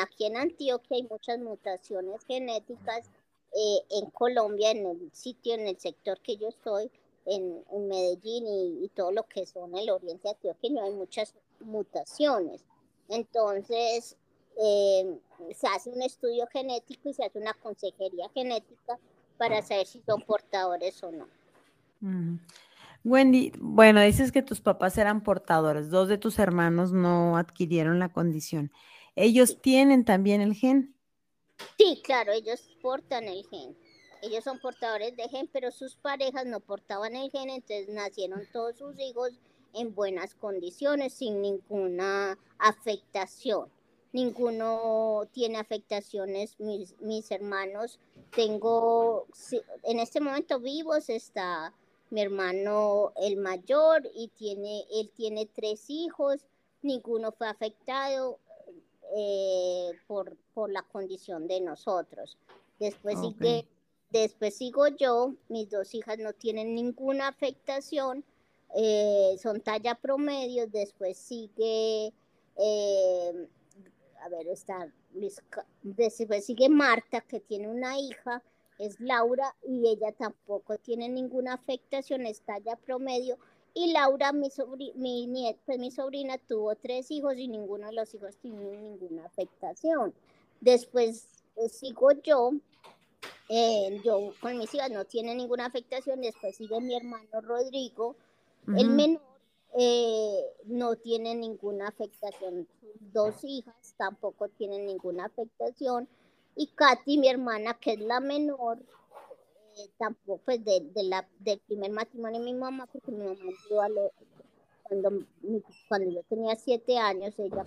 Aquí en Antioquia hay muchas mutaciones genéticas. Eh, en Colombia, en el sitio, en el sector que yo estoy, en, Medellín y, todo lo que son el oriente antioqueño, hay muchas mutaciones. Entonces, eh, se hace un estudio genético y se hace una consejería genética para saber si son portadores o no. Wendy, bueno, dices que tus papás eran portadores, dos de tus hermanos no adquirieron la condición. ¿Ellos tienen también el gen? Sí, claro, ellos portan el gen. Ellos son portadores de gen, pero sus parejas no portaban el gen, entonces nacieron todos sus hijos en buenas condiciones, sin ninguna afectación. Ninguno tiene afectaciones, mis, mis hermanos. Tengo, en este momento vivos está mi hermano el mayor y tiene, él tiene tres hijos, ninguno fue afectado. Eh, por, por, la condición de nosotros. Después, sigue, después sigo yo, mis dos hijas no tienen ninguna afectación, eh, son talla promedio, después sigue, eh, a ver, está, después sigue Marta, que tiene una hija es Laura y ella tampoco tiene ninguna afectación, está ya promedio. Y Laura, mi, mi, nieta, pues mi sobrina, tuvo tres hijos y ninguno de los hijos tiene ninguna afectación. Después eh, sigo yo, eh, yo con mis hijas no tiene ninguna afectación. Después sigue mi hermano Rodrigo, el menor, eh, no tiene ninguna afectación. Sus dos hijas tampoco tienen ninguna afectación. Y Katy, mi hermana, que es la menor, tampoco, pues de, de, la, del primer matrimonio de mi mamá, porque mi mamá murió cuando, cuando yo tenía siete años, ella,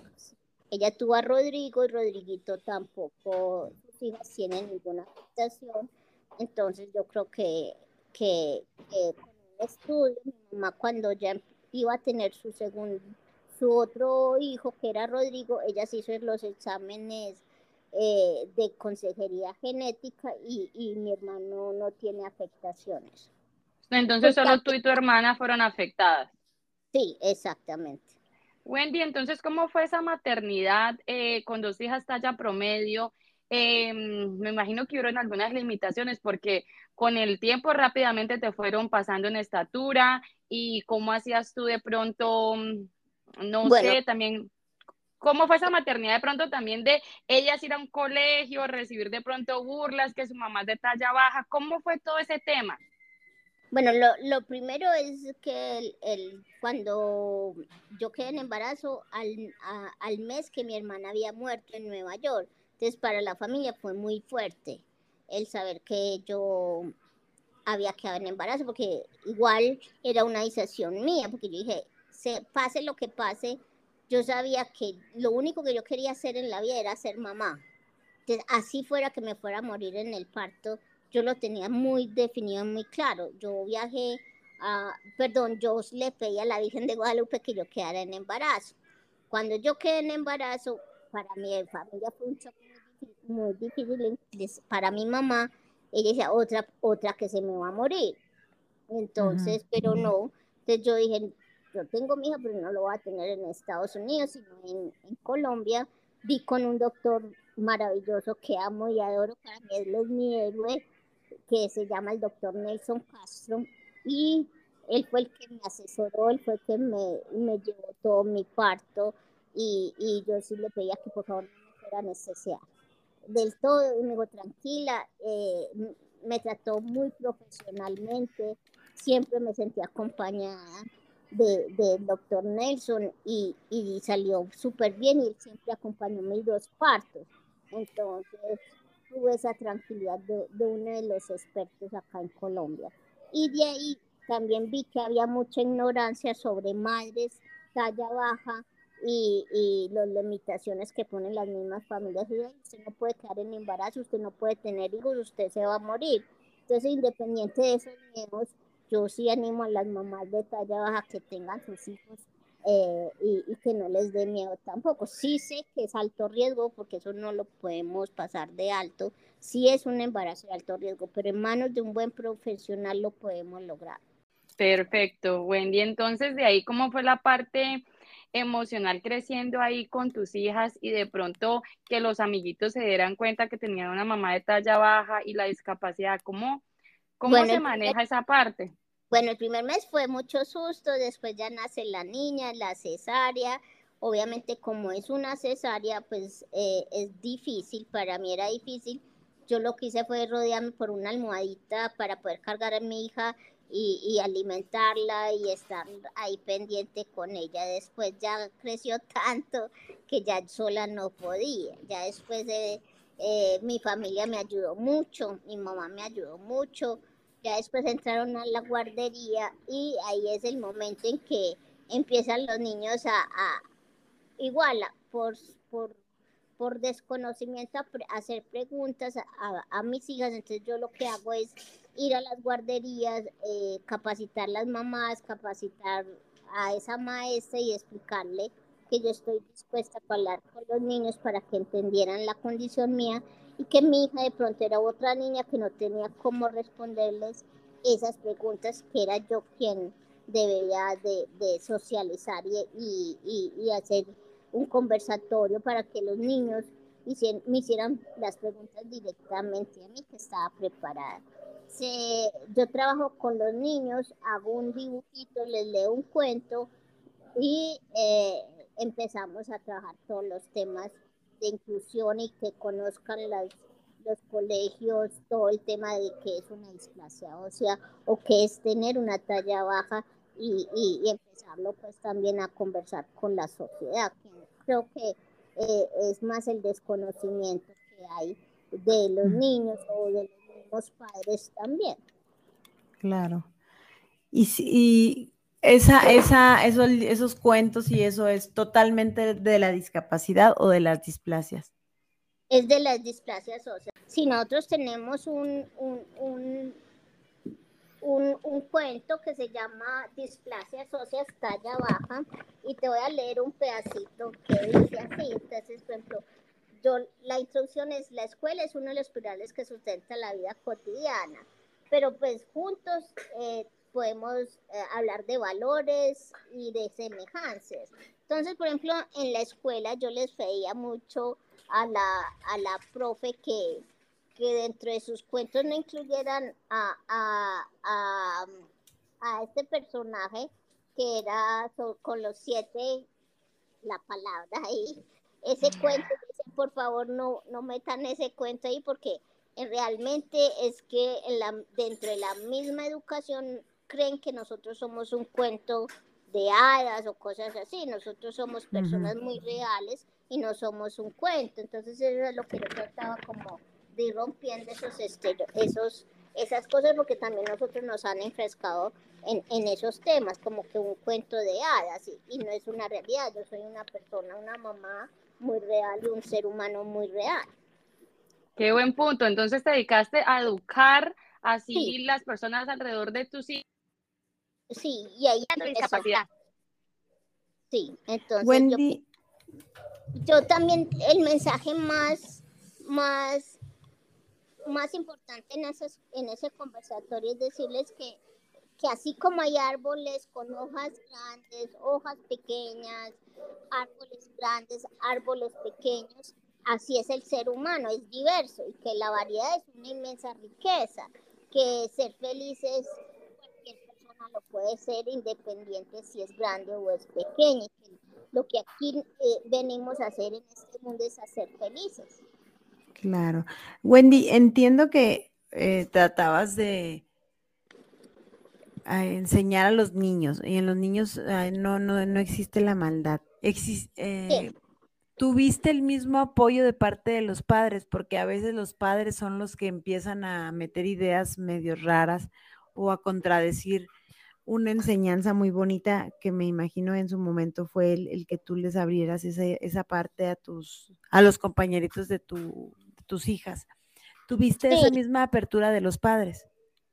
ella tuvo a Rodrigo y Rodriguito tampoco, sus hijas tienen ninguna afectación. Entonces yo creo que, que, que con un estudio, mi mamá cuando ya iba a tener su segundo, su otro hijo, que era Rodrigo, ella se hizo los exámenes eh, de consejería genética y, y, mi hermano no tiene afectaciones. Entonces solo tú y tu hermana fueron afectadas. Sí, exactamente. Wendy, entonces, ¿cómo fue esa maternidad eh, con dos hijas talla promedio? Em, me imagino que hubieron algunas limitaciones porque con el tiempo rápidamente te fueron pasando en estatura y cómo hacías tú de pronto, no sé, también ¿Cómo fue esa maternidad de pronto también de ellas ir a un colegio, recibir de pronto burlas, que su mamá es de talla baja? ¿Cómo fue todo ese tema? Bueno, lo, lo primero es que el, cuando yo quedé en embarazo, al, al mes que mi hermana había muerto en Nueva York, entonces para la familia fue muy fuerte el saber que yo había quedado en embarazo, porque igual era una decisión mía, porque yo dije, se, pase lo que pase, yo sabía que lo único que yo quería hacer en la vida era ser mamá. Entonces, así fuera que me fuera a morir en el parto, yo lo tenía muy definido, muy claro. Yo viajé, a, perdón, yo le pedí a la Virgen de Guadalupe que yo quedara en embarazo. Cuando yo quedé en embarazo, para mi familia fue un choque muy difícil, para mi mamá, ella decía, otra, otra que se me va a morir. Entonces, pero no. Entonces yo dije, yo tengo mi hija, pero no lo voy a tener en Estados Unidos, sino en, en Colombia. Vi con un doctor maravilloso que amo y adoro, para mí él es mi héroe, que se llama el doctor Nelson Castro, y él fue el que me asesoró, él fue el que me, me llevó todo mi parto, y, y yo sí le pedía que por favor no me fuera necesidad. Del todo, y me dijo, tranquila, eh, me trató muy profesionalmente, siempre me sentí acompañada, del de doctor Nelson y, y salió súper bien y él siempre acompañó mis dos partos. Entonces tuve esa tranquilidad de, de uno de los expertos acá en Colombia. Y de ahí también vi que había mucha ignorancia sobre madres talla baja y, y las limitaciones que ponen las mismas familias. Usted no puede quedar en embarazo, usted no puede tener hijos, usted se va a morir. Entonces, independiente de esos miedos, yo sí animo a las mamás de talla baja que tengan sus hijos eh, y, que no les dé miedo tampoco. Sí sé que es alto riesgo porque eso no lo podemos pasar de alto. Sí es un embarazo de alto riesgo, pero en manos de un buen profesional lo podemos lograr. Perfecto, Wendy. Entonces, de ahí, ¿cómo fue la parte emocional creciendo ahí con tus hijas y de pronto que los amiguitos se dieran cuenta que tenían una mamá de talla baja y la discapacidad? ¿Cómo, cómo se maneja esa parte? Bueno, el primer mes fue mucho susto, después ya nace la niña, la cesárea. Obviamente como es una cesárea, pues eh, es difícil, para mí era difícil. Yo lo que hice fue rodearme por una almohadita para poder cargar a mi hija y, alimentarla y estar ahí pendiente con ella. Después ya creció tanto que ya sola no podía. Ya después de, eh, mi familia me ayudó mucho, mi mamá me ayudó mucho ya después entraron a la guardería y ahí es el momento en que empiezan los niños a, a igual, por, por, por desconocimiento, a, hacer preguntas a, a, mis hijas. Entonces yo lo que hago es ir a las guarderías, eh, capacitar las mamás, capacitar a esa maestra y explicarle que yo estoy dispuesta a hablar con los niños para que entendieran la condición mía y que mi hija de pronto era otra niña que no tenía cómo responderles esas preguntas, que era yo quien debería de, de socializar y, y, y, hacer un conversatorio para que los niños me hicieran las preguntas directamente a mí, que estaba preparada. yo trabajo con los niños, hago un dibujito, les leo un cuento y eh, empezamos a trabajar todos los temas de inclusión y que conozcan las, los colegios, todo el tema de qué es una displasia ósea o qué es tener una talla baja y, y, empezarlo pues también a conversar con la sociedad. Creo que eh, es más el desconocimiento que hay de los niños o de los mismos padres también. Claro. Y, y esa, esa, eso, esos cuentos y eso es totalmente de la discapacidad o de las displasias. Es de las displasias óseas. Si nosotros tenemos un, un, un, cuento que se llama Displasias óseas talla baja y te voy a leer un pedacito que dice así. Entonces, por ejemplo, yo, la introducción es, la escuela es uno de los pilares que sustenta la vida cotidiana, pero pues juntos eh, podemos eh, hablar de valores y de semejanzas. Entonces, por ejemplo, en la escuela yo les pedía mucho a la, a la profe que, que dentro de sus cuentos no incluyeran a, a, a, a este personaje que era con los siete, la palabra ahí, ese cuento, por favor no, no metan ese cuento ahí porque realmente es que en la, dentro de la misma educación creen que nosotros somos un cuento de hadas o cosas así. Nosotros somos personas muy reales y no somos un cuento. Entonces eso es lo que yo trataba como de ir rompiendo esos esos, esas cosas porque también nosotros nos han enfrescado en, en esos temas, como que un cuento de hadas y, y, no es una realidad. Yo soy una persona, una mamá muy real y un ser humano muy real. Qué buen punto. Entonces te dedicaste a educar así las personas alrededor de tus hijos Sí, y ahí discapacidad. Sí, entonces Yo, también el mensaje más, más, más importante en, esos, en ese conversatorio es decirles que, que así como hay árboles con hojas grandes, hojas pequeñas, árboles grandes, árboles pequeños, así es el ser humano, es diverso y que la variedad es una inmensa riqueza, que ser felices lo puede ser independiente si es grande o es pequeño. Lo que aquí eh, venimos a hacer en este mundo es hacer felices. Claro. Wendy, entiendo que eh, tratabas de enseñar a los niños y en los niños no, no, no existe la maldad. Eh, ¿Tuviste el mismo apoyo de parte de los padres? Porque a veces los padres son los que empiezan a meter ideas medio raras o a contradecir una enseñanza muy bonita que me imagino en su momento fue el, que tú les abrieras esa, esa, parte a tus, a los compañeritos de, tu, tus hijas. ¿Tuviste esa misma apertura de los padres?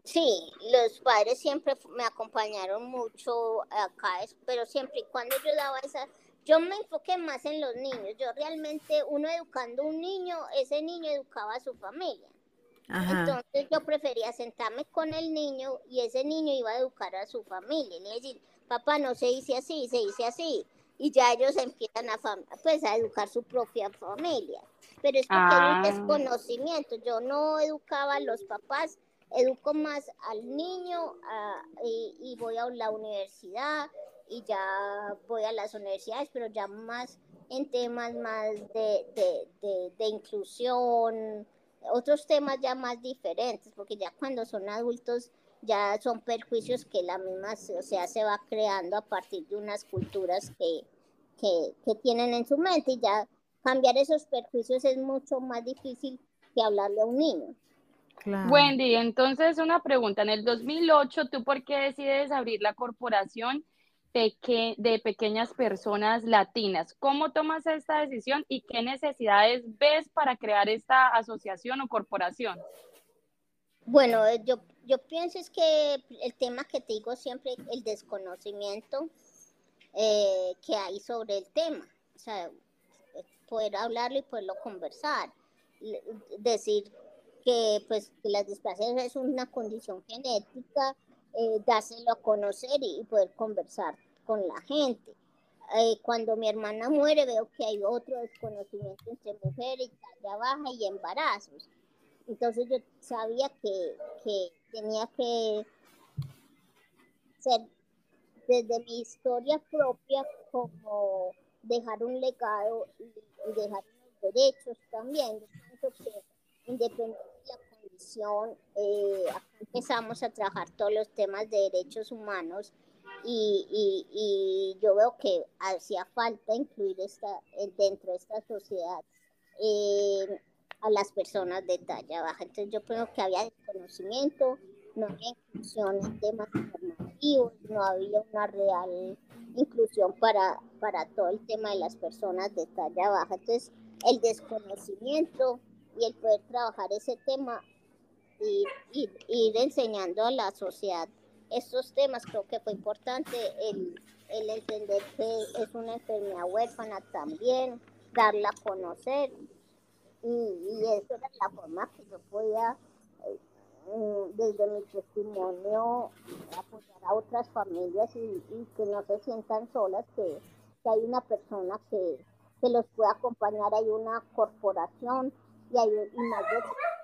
Sí, los padres siempre me acompañaron mucho acá, pero siempre y cuando yo daba esa, yo me enfoqué más en los niños. Yo realmente, uno educando a un niño, ese niño educaba a su familia. Entonces yo prefería sentarme con el niño y ese niño iba a educar a su familia. Y decir, papá, no se dice así, se dice así. Y ya ellos empiezan a, pues, a educar su propia familia. Pero es porque hay un ah. desconocimiento. Yo no educaba a los papás, educo más al niño y, voy a la universidad y ya voy a las universidades, pero ya más en temas más de, de, de, de inclusión, otros temas ya más diferentes, porque ya cuando son adultos ya son perjuicios que la misma, o sea, se va creando a partir de unas culturas que, que, tienen en su mente y ya cambiar esos perjuicios es mucho más difícil que hablarle a un niño. Wendy, entonces una pregunta, en el 2008, ¿tú por qué decides abrir la corporación de pequeñas personas latinas. ¿Cómo tomas esta decisión y qué necesidades ves para crear esta asociación o corporación? Bueno, eh, yo, yo pienso es que el tema que te digo siempre, el desconocimiento eh, que hay sobre el tema, o sea, poder hablarlo y poderlo conversar, decir que pues que las displasias es una condición genética, eh, dárselo a conocer y poder conversar con la gente. eh, cuando mi hermana muere veo que hay otro desconocimiento entre mujeres, talla baja y embarazos. Entonces yo sabía que, que tenía que ser desde mi historia propia como dejar un legado y, dejar unos derechos también. Yo que independientemente de la condición, eh, empezamos a trabajar todos los temas de derechos humanos y, y, yo veo que hacía falta incluir esta, dentro de esta sociedad eh, a las personas de talla baja. Entonces yo creo que había desconocimiento, no había inclusión en temas normativos, no había una real inclusión para, para todo el tema de las personas de talla baja. Entonces el desconocimiento y el poder trabajar ese tema y, y, ir enseñando a la sociedad estos temas, creo que fue importante el, el entender que es una enfermedad huérfana también, darla a conocer y, y eso era la forma que yo podía eh, desde mi testimonio apoyar a otras familias y, que no se sientan solas, que, que hay una persona que, que, los puede acompañar, hay una corporación y hay más de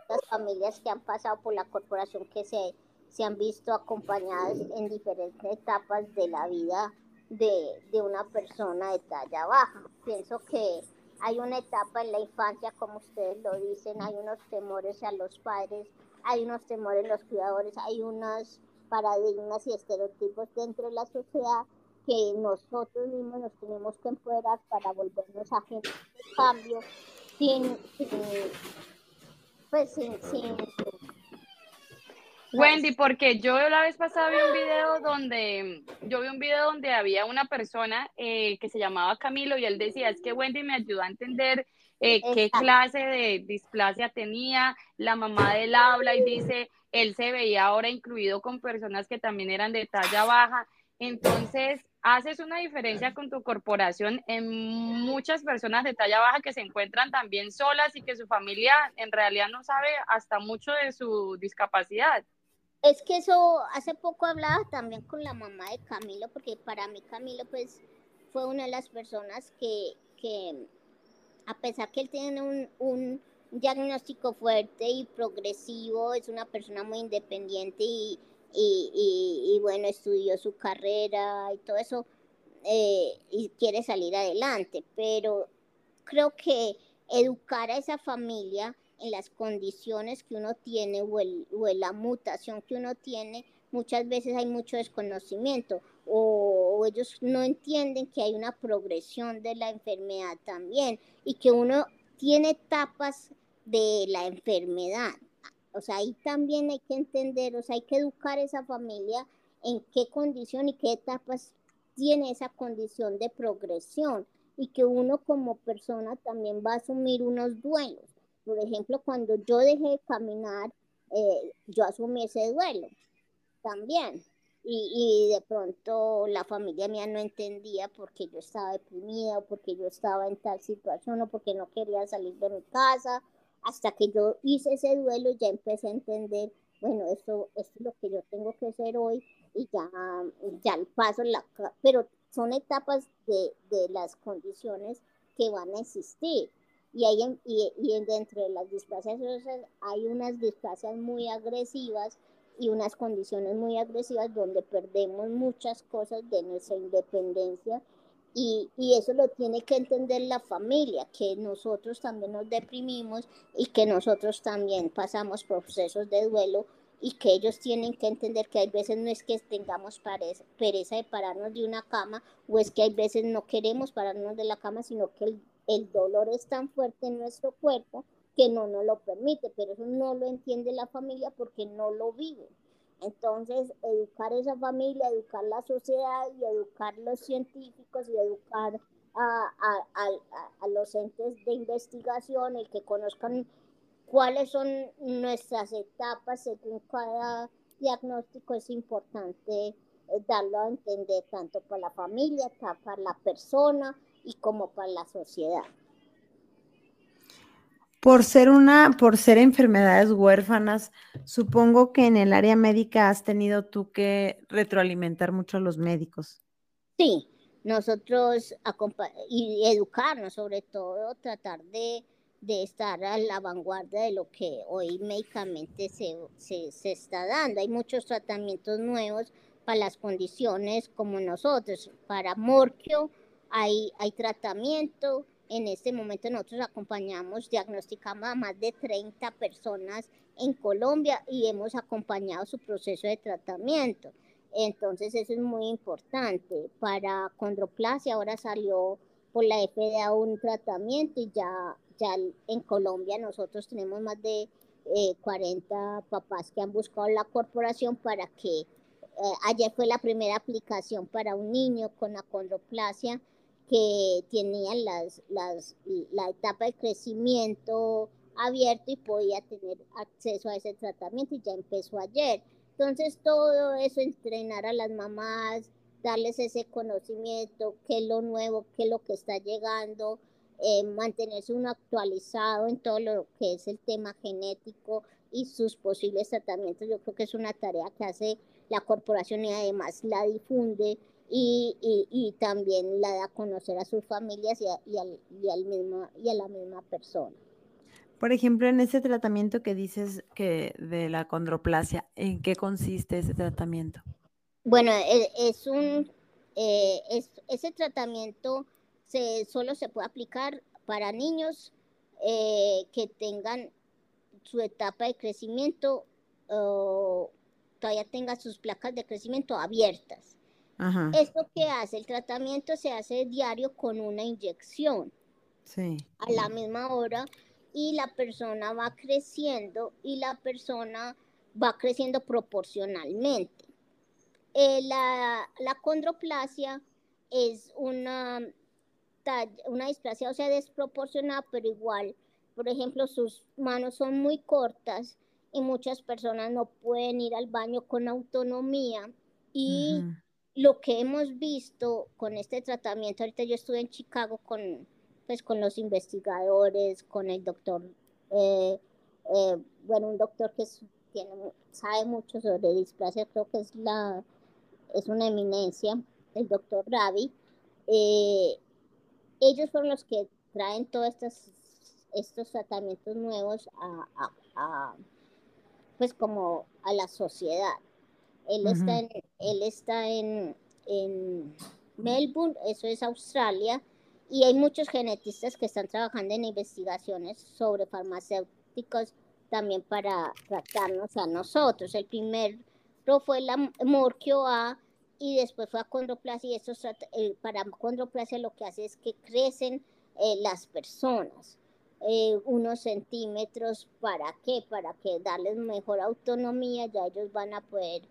las familias que han pasado por la corporación que se, se han visto acompañadas en diferentes etapas de la vida de, de una persona de talla baja. Pienso que hay una etapa en la infancia, como ustedes lo dicen, hay unos temores a los padres, hay unos temores en los cuidadores, hay unos paradigmas y estereotipos dentro de la sociedad que nosotros mismos nos tenemos que empoderar para volvernos agentes de cambio sin, pues sin, sin Wendy, porque yo la vez pasada vi un video donde, yo vi un video donde había una persona eh, que se llamaba Camilo y él decía, es que Wendy me ayudó a entender eh, qué clase de displasia tenía, la mamá del habla y dice, él se veía ahora incluido con personas que también eran de talla baja. Entonces, haces una diferencia con tu corporación en muchas personas de talla baja que se encuentran también solas y que su familia en realidad no sabe hasta mucho de su discapacidad. Es que eso, hace poco hablaba también con la mamá de Camilo, porque para mí Camilo pues fue una de las personas que, que a pesar que él tiene un, un diagnóstico fuerte y progresivo, es una persona muy independiente y, y, y, bueno, estudió su carrera y todo eso, eh, y quiere salir adelante, pero creo que educar a esa familia en las condiciones que uno tiene o, el, o en la mutación que uno tiene, muchas veces hay mucho desconocimiento o, ellos no entienden que hay una progresión de la enfermedad también y que uno tiene etapas de la enfermedad. O sea, ahí también hay que entender, o sea, hay que educar a esa familia en qué condición y qué etapas tiene esa condición de progresión y que uno como persona también va a asumir unos duelos. Por ejemplo, cuando yo dejé de caminar, eh, yo asumí ese duelo también. Y, y, de pronto la familia mía no entendía porque yo estaba deprimida o porque yo estaba en tal situación o porque no quería salir de mi casa. Hasta que yo hice ese duelo ya empecé a entender, bueno, esto, esto es lo que yo tengo que hacer hoy y ya, ya paso la... Pero son etapas de, de las condiciones que van a existir. Y, hay, y, y dentro de las displasias hay unas displasias muy agresivas y unas condiciones muy agresivas donde perdemos muchas cosas de nuestra independencia y, y, eso lo tiene que entender la familia, que nosotros también nos deprimimos y que nosotros también pasamos procesos de duelo y que ellos tienen que entender que hay veces no es que tengamos pereza de pararnos de una cama o es que hay veces no queremos pararnos de la cama, sino que el, el dolor es tan fuerte en nuestro cuerpo que no nos lo permite, pero eso no lo entiende la familia porque no lo vive. Entonces, educar esa familia, educar la sociedad y educar los científicos y educar a, a, los entes de investigación, el que conozcan cuáles son nuestras etapas según cada diagnóstico, es importante eh, darlo a entender tanto para la familia, para la persona y como para la sociedad. Por ser una, por ser enfermedades huérfanas, supongo que en el área médica has tenido tú que retroalimentar mucho a los médicos. Sí, nosotros y educarnos sobre todo, tratar de, estar a la vanguardia de lo que hoy médicamente se, se, está dando. Hay muchos tratamientos nuevos para las condiciones como nosotros. Para morquio hay, hay tratamiento. En este momento nosotros acompañamos, diagnosticamos a más de 30 personas en Colombia y hemos acompañado su proceso de tratamiento. Entonces eso es muy importante. Para condroplasia ahora salió por la FDA un tratamiento y ya, ya en Colombia nosotros tenemos más de 40 eh, papás que han buscado la corporación para que eh, ayer fue la primera aplicación para un niño con acondroplasia que tenía las, las, la etapa de crecimiento abierto y podía tener acceso a ese tratamiento y ya empezó ayer. Entonces todo eso, entrenar a las mamás, darles ese conocimiento, qué es lo nuevo, qué es lo que está llegando, eh, mantenerse uno actualizado en todo lo que es el tema genético y sus posibles tratamientos. Yo creo que es una tarea que hace la corporación y además la difunde y, y, también la da a conocer a sus familias y y, al, y, al mismo, y a la misma persona. Por ejemplo, en ese tratamiento que dices que de la condroplasia, ¿en qué consiste ese tratamiento? Bueno, e, es, un eh, ese tratamiento se, solo se puede aplicar para niños eh, que tengan su etapa de crecimiento o todavía tengan sus placas de crecimiento abiertas. Esto que hace el tratamiento se hace diario con una inyección. Sí. A la misma hora y la persona va creciendo y la persona va creciendo proporcionalmente. Eh, la, la, condroplasia es una, una displasia, o sea, desproporcionada, pero igual, por ejemplo, sus manos son muy cortas y muchas personas no pueden ir al baño con autonomía y lo que hemos visto con este tratamiento, ahorita yo estuve en Chicago con pues con los investigadores, con el doctor, eh, eh, bueno, un doctor que sabe mucho sobre displasia, creo que es, la, es una eminencia, el doctor Ravi. Eh, ellos son los que traen todos estos, estos tratamientos nuevos a, pues como a la sociedad. Él está, en, él está en, en Melbourne, eso es Australia, y hay muchos genetistas que están trabajando en investigaciones sobre farmacéuticos también para tratarnos a nosotros. El primero fue la Morquio A y después fue a condroplasia y estos, eh, para condroplasia lo que hace es que crecen eh, las personas. Eh, unos centímetros, ¿para qué? Para que darles mejor autonomía, ya ellos van a poder,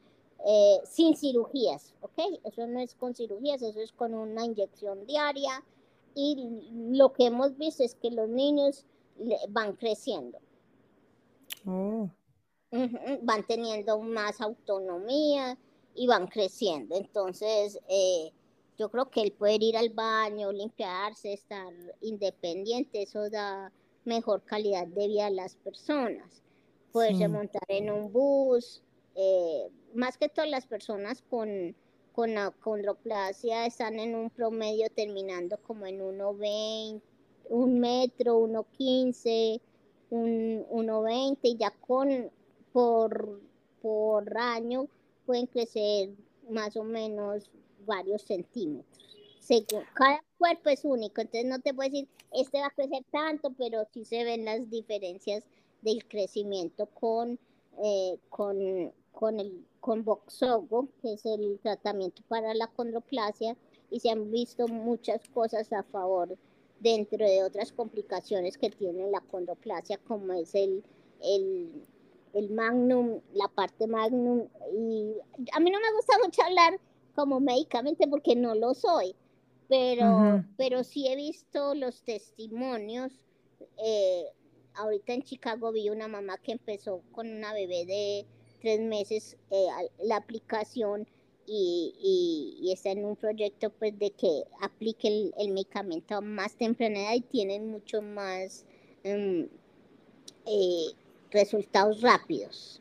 sin cirugías, ¿ok? Eso no es con cirugías, eso es con una inyección diaria, y lo que hemos visto es que los niños van creciendo. Oh. Van teniendo más autonomía y van creciendo. Entonces, eh, yo creo que el poder ir al baño, limpiarse, estar independiente, eso da mejor calidad de vida a las personas. Poderse montar en un bus, eh, más que todas las personas con con la condroplasia están en un promedio terminando como en 1,20, un metro, 1,15, un 1,20 y ya con por, por año pueden crecer más o menos varios centímetros. Cada cuerpo es único, entonces no te puedo decir, este va a crecer tanto, pero sí se ven las diferencias del crecimiento con, eh, con, con el con Voxogo, que es el tratamiento para la condroplasia, y se han visto muchas cosas a favor dentro de otras complicaciones que tiene la condroplasia, como es el, el, el magnum, la parte magnum. Y a mí no me gusta mucho hablar como médicamente porque no lo soy, pero, pero sí he visto los testimonios. Eh, ahorita en Chicago vi una mamá que empezó con una bebé de tres meses eh, la aplicación y, está en un proyecto pues de que aplique el, medicamento a más temprana edad y tienen mucho más em, eh, resultados rápidos.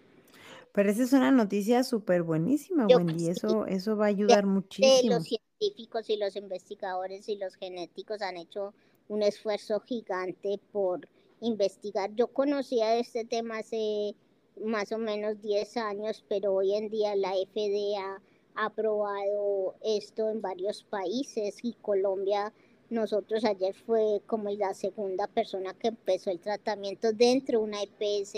Pero esa es una noticia súper buenísima, Wendy. Eso, eso va a ayudar muchísimo. Los científicos y los investigadores y los genéticos han hecho un esfuerzo gigante por investigar. Yo conocía este tema hace más o menos 10 años, pero hoy en día la FDA ha aprobado esto en varios países y Colombia, nosotros ayer fue como la segunda persona que empezó el tratamiento dentro de una EPS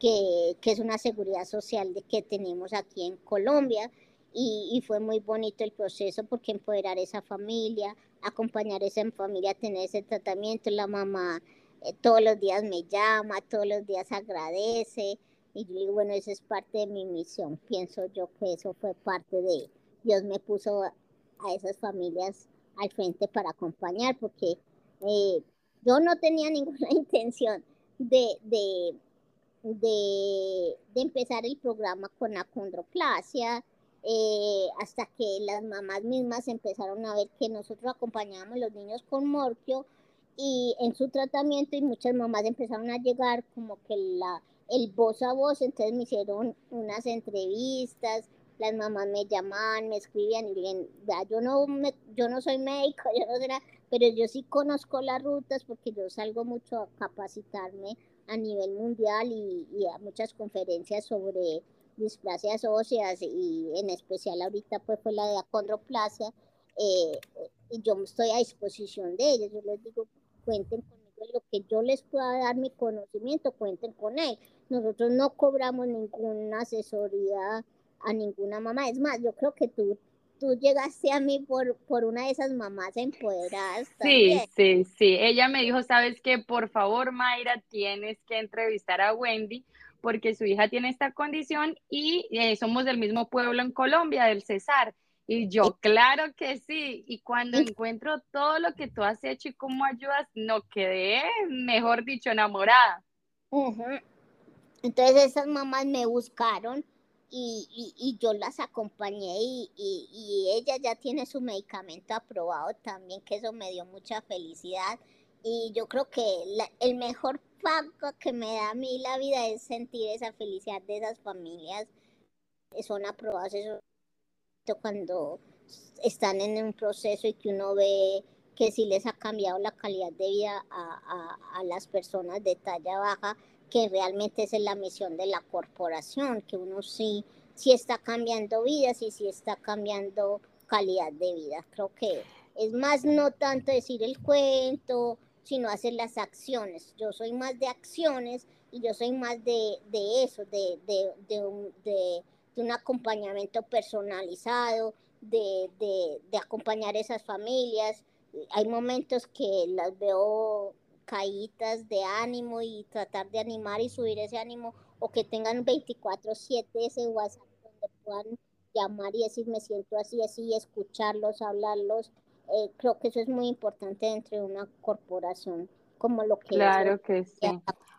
que, que es una seguridad social de que tenemos aquí en Colombia. Y, y, fue muy bonito el proceso porque empoderar esa familia, acompañar a esa familia a tener ese tratamiento, la mamá eh, todos los días me llama, todos los días agradece, y yo digo, bueno, eso es parte de mi misión. Pienso yo que eso fue parte de Dios me puso a esas familias al frente para acompañar, porque eh, yo no tenía ninguna intención de, de, de, empezar el programa con acondroplasia, eh, hasta que las mamás mismas empezaron a ver que nosotros acompañábamos a los niños con morquio y en su tratamiento y muchas mamás empezaron a llegar como que la el voz a voz, entonces me hicieron unas entrevistas, las mamás me llamaban, me escribían y bien, yo no me, yo no soy médico, yo no será, pero yo sí conozco las rutas porque yo salgo mucho a capacitarme a nivel mundial y, a muchas conferencias sobre displasias óseas y en especial ahorita pues fue la de acondroplasia eh, y yo estoy a disposición de ellos, yo les digo cuenten lo que yo les pueda dar mi conocimiento, cuenten con él. Nosotros no cobramos ninguna asesoría a ninguna mamá. Es más, yo creo que tú, tú llegaste a mí por, por una de esas mamás empoderadas. Sí, sí, sí. Ella me dijo, sabes que por favor, Mayra, tienes que entrevistar a Wendy porque su hija tiene esta condición y eh, somos del mismo pueblo en Colombia, del Cesar. Y yo, claro que sí. Y cuando encuentro todo lo que tú has hecho y cómo ayudas, no quedé, mejor dicho, enamorada. Entonces esas mamás me buscaron y, y, yo las acompañé y, y, ella ya tiene su medicamento aprobado también, que eso me dio mucha felicidad. Y yo creo que el mejor pago que me da a mí la vida es sentir esa felicidad de esas familias. Son aprobados esos cuando están en un proceso y que uno ve que sí les ha cambiado la calidad de vida a, a, las personas de talla baja, que realmente esa es la misión de la corporación, que uno sí, sí está cambiando vidas y sí está cambiando calidad de vida. Creo que es más no tanto decir el cuento, sino hacer las acciones. Yo soy más de acciones y yo soy más de, de eso, de, de, de, de de un acompañamiento personalizado, de, de, acompañar a esas familias. Hay momentos que las veo caídas de ánimo y tratar de animar y subir ese ánimo o que tengan 24/7 ese WhatsApp donde puedan llamar y decir me siento así, así, escucharlos, hablarlos. Eh, creo que eso es muy importante dentro de una corporación como lo que claro que sí.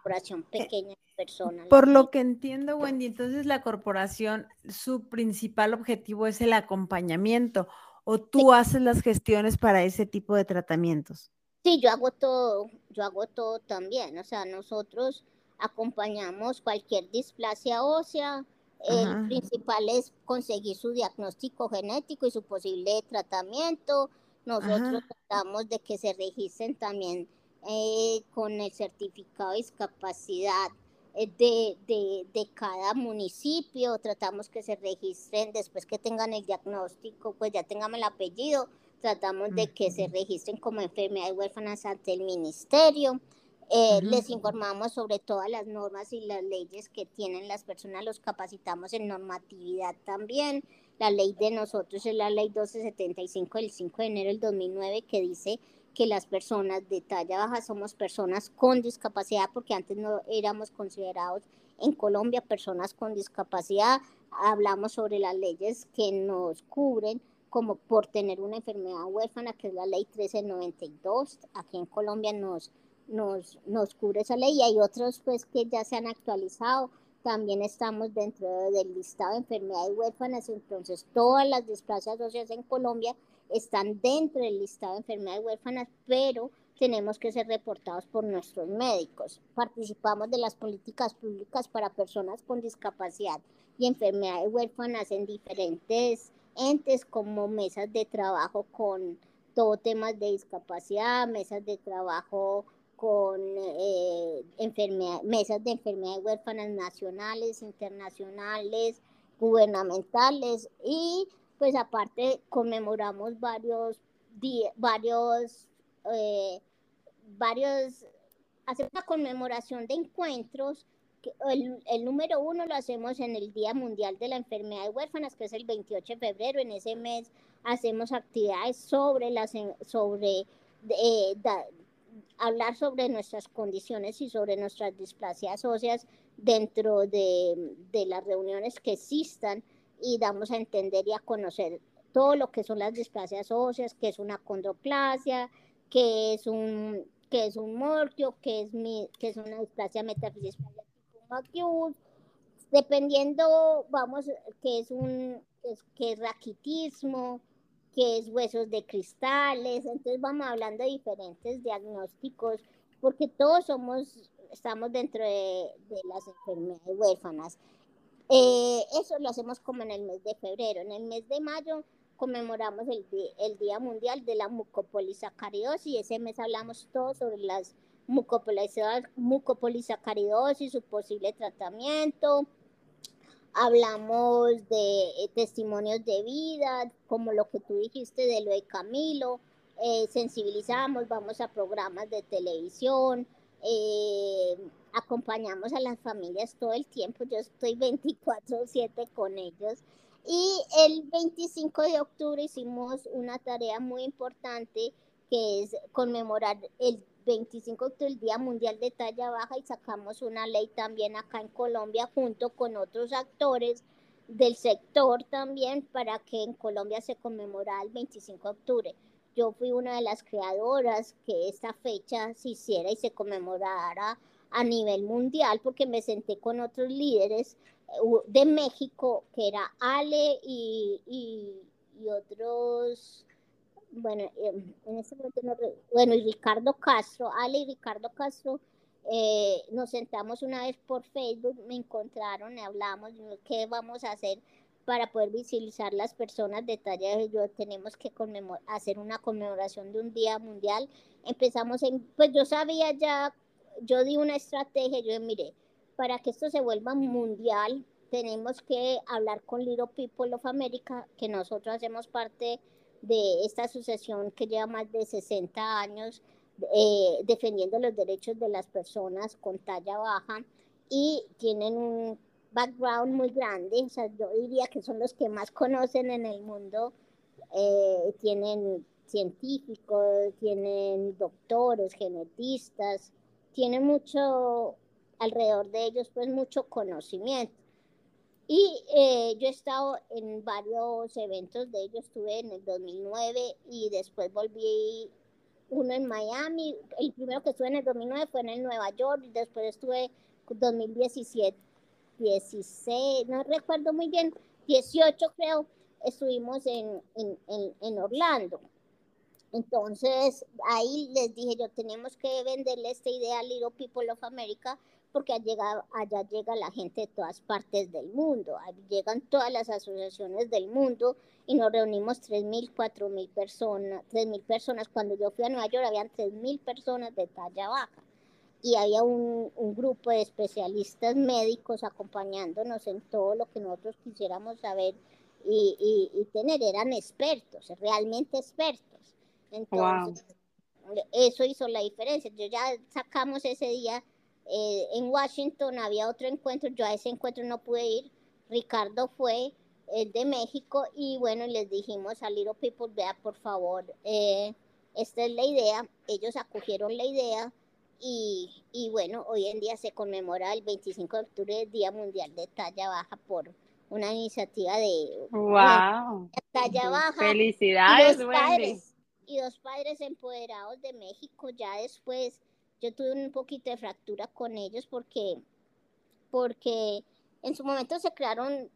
Corporación pequeña personas. Por lo que entiendo, Wendy, entonces la corporación, su principal objetivo es el acompañamiento o tú haces las gestiones para ese tipo de tratamientos. Sí, yo hago todo, yo hago todo también, o sea, nosotros acompañamos cualquier displasia ósea, el principal es conseguir su diagnóstico genético y su posible tratamiento. Nosotros tratamos de que se registren también eh, con el certificado de discapacidad eh, de, de, de, cada municipio, tratamos que se registren después que tengan el diagnóstico, pues ya tengan el apellido, tratamos de que se registren como enfermedades huérfanas ante el ministerio. Eh, les informamos sobre todas las normas y las leyes que tienen las personas, los capacitamos en normatividad también. La ley de nosotros es la ley 1275 del 5 de enero del 2009 que dice que las personas de talla baja somos personas con discapacidad, porque antes no éramos considerados en Colombia personas con discapacidad. Hablamos sobre las leyes que nos cubren como por tener una enfermedad huérfana, que es la ley 1392. Aquí en Colombia nos, nos, nos cubre esa ley y hay otros pues que ya se han actualizado. También estamos dentro del listado de enfermedades huérfanas, entonces todas las displasias sociales en Colombia están dentro del listado de enfermedades huérfanas, pero tenemos que ser reportados por nuestros médicos. Participamos de las políticas públicas para personas con discapacidad y enfermedades huérfanas en diferentes entes como mesas de trabajo con todo temas de discapacidad, mesas de trabajo con eh, mesas de enfermedades huérfanas nacionales, internacionales, gubernamentales y pues aparte conmemoramos varios varios eh, varios hacemos una conmemoración de encuentros el, número uno lo hacemos en el Día Mundial de la Enfermedad de Huérfanas, que es el 28 de febrero. En ese mes hacemos actividades sobre las sobre eh, hablar sobre nuestras condiciones y sobre nuestras displasias óseas dentro de, de las reuniones que existan y damos a entender y a conocer todo lo que son las displasias óseas, que es una condroplasia, que es un que es un morquio, que es mi, que es una displasia metafísica dependiendo, vamos, que es un, que es raquitismo, que es huesos de cristales, entonces vamos hablando de diferentes diagnósticos, porque todos somos, estamos dentro de, las enfermedades huérfanas. Eh, eso lo hacemos como en el mes de febrero. En el mes de mayo conmemoramos el, Día Mundial de la Mucopolisacaridosis y ese mes hablamos todo sobre las mucopolisacaridosis, su posible tratamiento. Hablamos de eh, testimonios de vida, como lo que tú dijiste de lo de Camilo. Eh, sensibilizamos, vamos a programas de televisión, eh, acompañamos a las familias todo el tiempo. Yo estoy 24/7 con ellos. Y el 25 de octubre hicimos una tarea muy importante que es conmemorar el 25 el Día Mundial de Talla Baja y sacamos una ley también acá en Colombia junto con otros actores del sector también para que en Colombia se conmemorara el 25 de octubre. Yo fui una de las creadoras que esta fecha se hiciera y se conmemorara a nivel mundial porque me senté con otros líderes eh, de México que era Ale y, y otros bueno, em, en ese momento, bueno, y Ricardo Castro, Ale y Ricardo Castro, eh, nos sentamos una vez por Facebook, me encontraron, hablamos, qué vamos a hacer para poder visibilizar las personas de talla yo tenemos que hacer una conmemoración de un día mundial. Empezamos en, pues yo sabía ya, yo di una estrategia, yo mire, para que esto se vuelva mundial, tenemos que hablar con Little People of America, que nosotros hacemos parte de esta asociación que lleva más de 60 años eh, defendiendo los derechos de las personas con talla baja y tienen un background muy grande, o sea, yo diría que son los que más conocen en el mundo, eh, tienen científicos, tienen doctores, genetistas, tienen mucho alrededor de ellos, pues mucho conocimiento. Y eh, yo he estado en varios eventos de ellos, estuve en el 2009 y después volví uno en Miami. El primero que estuve en el 2009 fue en el Nueva York y después estuve 2017, 16, no recuerdo muy bien, 18 creo, estuvimos en, en, en, en Orlando. Entonces ahí les dije yo, tenemos que venderle esta idea a Little People of America porque allá, allá llega la gente de todas partes del mundo, llegan todas las asociaciones del mundo y nos reunimos 3.000, 4.000 personas, 3.000 personas. Cuando yo fui a Nueva York habían 3.000 personas de talla baja y había un, grupo de especialistas médicos acompañándonos en todo lo que nosotros quisiéramos saber y, y, tener. Eran expertos, realmente expertos. Entonces, eso hizo la diferencia. Yo ya sacamos ese día eh, en Washington había otro encuentro, yo a ese encuentro no pude ir, Ricardo fue, el de México, y bueno, les dijimos a Little People, vea por favor, eh, esta es la idea, ellos acogieron la idea, y, y, bueno, hoy en día se conmemora el 25 de octubre, Día Mundial de Talla Baja, por una iniciativa de wow. talla baja. Felicidades, y padres, y dos padres empoderados de México. Ya después yo tuve un poquito de fractura con ellos porque, porque en su momento se crearon,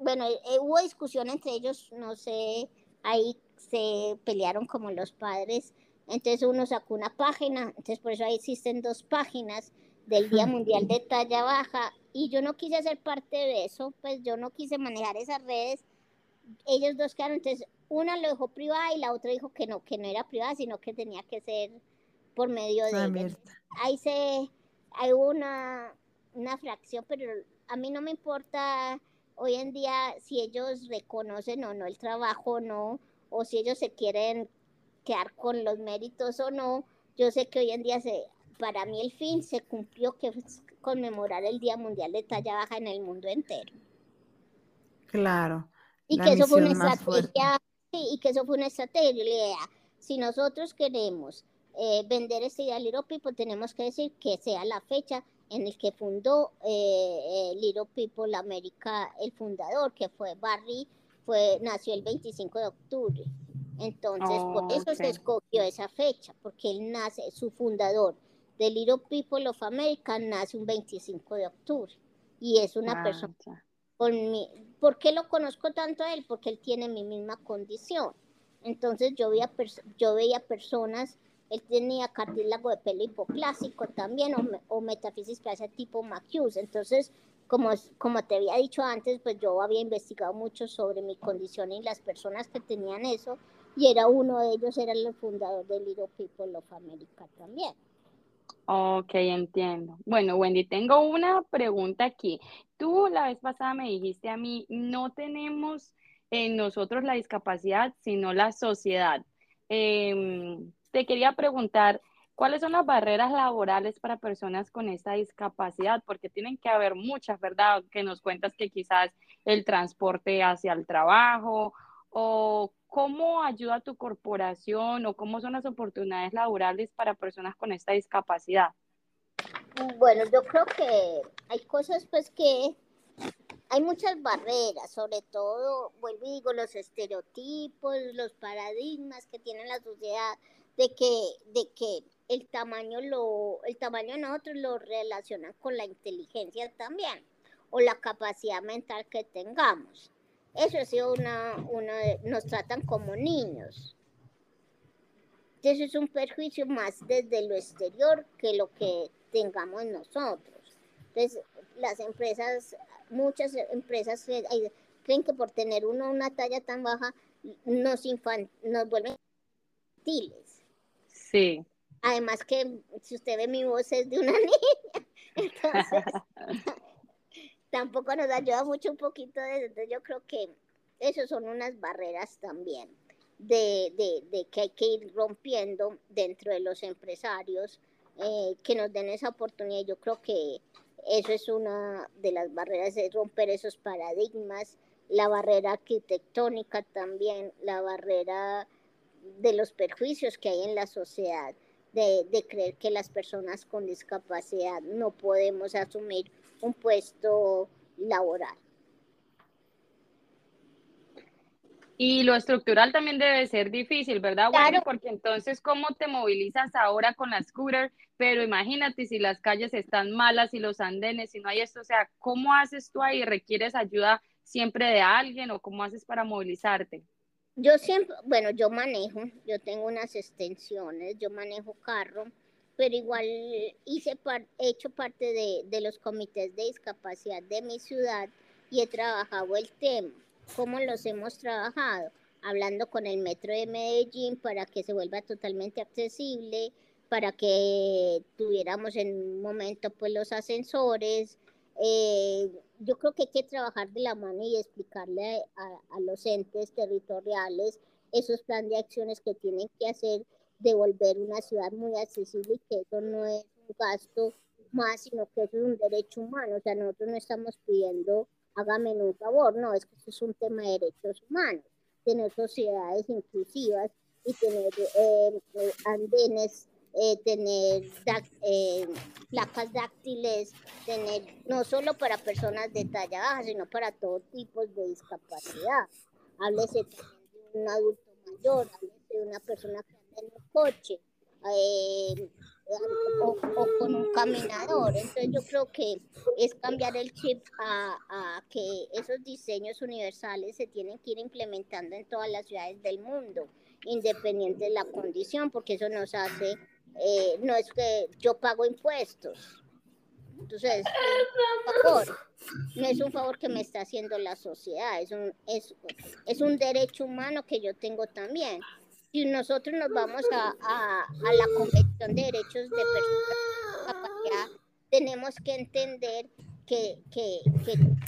bueno, eh, hubo discusión entre ellos, no sé, ahí se pelearon como los padres, entonces uno sacó una página, entonces por eso ahí existen dos páginas del Día Mundial de Talla Baja. Y yo no quise ser parte de eso, pues yo no quise manejar esas redes. Ellos dos quedaron, entonces una lo dejó privada y la otra dijo que no, que no era privada, sino que tenía que ser por medio de... Ahí se, hay una, una fracción, pero a mí no me importa hoy en día si ellos reconocen o no el trabajo o no, o si ellos se quieren quedar con los méritos o no. Yo sé que hoy en día se, para mí el fin se cumplió, que es conmemorar el Día Mundial de Talla Baja en el mundo entero. Claro. Y que eso fue una estrategia, y que eso fue una estrategia. Si nosotros queremos eh, vender este idea Little People, tenemos que decir que sea la fecha en el que fundó eh, eh, Little People América, el fundador, que fue Barry, fue, nació el 25 de octubre. Entonces, por oh, eso se escogió esa fecha, porque él nace, su fundador de Little People of America nace un 25 de octubre. Y es una ah, persona con mi, ¿Por qué lo conozco tanto a él? Porque él tiene mi misma condición. Entonces yo veía, yo veía personas, él tenía cartílago de pelo hipoclásico también, o, o metafisis tipo Macuse. Entonces, como, como te había dicho antes, pues yo había investigado mucho sobre mi condición y las personas que tenían eso, y era uno de ellos, era el fundador de Little People of America también. Ok, entiendo. Bueno, Wendy, tengo una pregunta aquí. Tú la vez pasada me dijiste a mí, no tenemos en nosotros la discapacidad, sino la sociedad. Em, te quería preguntar, ¿cuáles son las barreras laborales para personas con esta discapacidad? Porque tienen que haber muchas, ¿verdad? Que nos cuentas que quizás el transporte hacia el trabajo o ¿Cómo ayuda tu corporación o cómo son las oportunidades laborales para personas con esta discapacidad? Bueno, yo creo que hay cosas pues que hay muchas barreras, sobre todo, vuelvo y digo, los estereotipos, los paradigmas que tiene la sociedad de que, de que el tamaño lo, el tamaño nosotros lo relacionan con la inteligencia también, o la capacidad mental que tengamos. Eso ha sido una, una, nos tratan como niños. Eso es un perjuicio más desde lo exterior que lo que tengamos nosotros. Entonces, las empresas, muchas empresas creen que por tener uno una talla tan baja nos, nos vuelven infantiles. Sí. Además que si usted ve mi voz es de una niña. Entonces, tampoco nos ayuda mucho un poquito de Entonces yo creo que esas son unas barreras también de, que hay que ir rompiendo dentro de los empresarios eh, que nos den esa oportunidad. Yo creo que eso es una de las barreras, de romper esos paradigmas, la barrera arquitectónica también, la barrera de los perjuicios que hay en la sociedad, de, de creer que las personas con discapacidad no podemos asumir un puesto laboral. Y lo estructural también debe ser difícil, ¿verdad? Bueno, porque entonces, ¿cómo te movilizas ahora con la scooter? Pero imagínate si las calles están malas y los andenes, y no hay esto, o sea, ¿cómo haces tú ahí? ¿Requieres ayuda siempre de alguien o cómo haces para movilizarte? Yo siempre, bueno, yo manejo, yo tengo unas extensiones, yo manejo carro, pero igual hice he hecho parte de, de los comités de discapacidad de mi ciudad y he trabajado el tema. ¿Cómo los hemos trabajado? Hablando con el Metro de Medellín para que se vuelva totalmente accesible, para que tuviéramos en un momento pues los ascensores. Eh, yo creo que hay que trabajar de la mano y explicarle a, los entes territoriales esos planes de acciones que tienen que hacer de volver una ciudad muy accesible y que eso no es un gasto más, sino que eso es un derecho humano. O sea, nosotros no estamos pidiendo, hágame un favor, no, es que eso es un tema de derechos humanos, tener sociedades inclusivas y tener eh, eh, andenes, eh, tener placas dáctiles, tener no solo para personas de talla baja, sino para todo tipo de discapacidad. Háblese también de un adulto mayor, háblese de una persona que en un coche o, con un caminador. Entonces yo creo que es cambiar el chip a, a, que esos diseños universales se tienen que ir implementando en todas las ciudades del mundo, independiente de la condición, porque eso nos hace, eh, no es que yo pago impuestos. Entonces, favor, no es un favor que me está haciendo la sociedad, es un, es, es un derecho humano que yo tengo también. Si nosotros nos vamos a, a, la Convención de Derechos de Personas con Discapacidad, tenemos que entender que, que,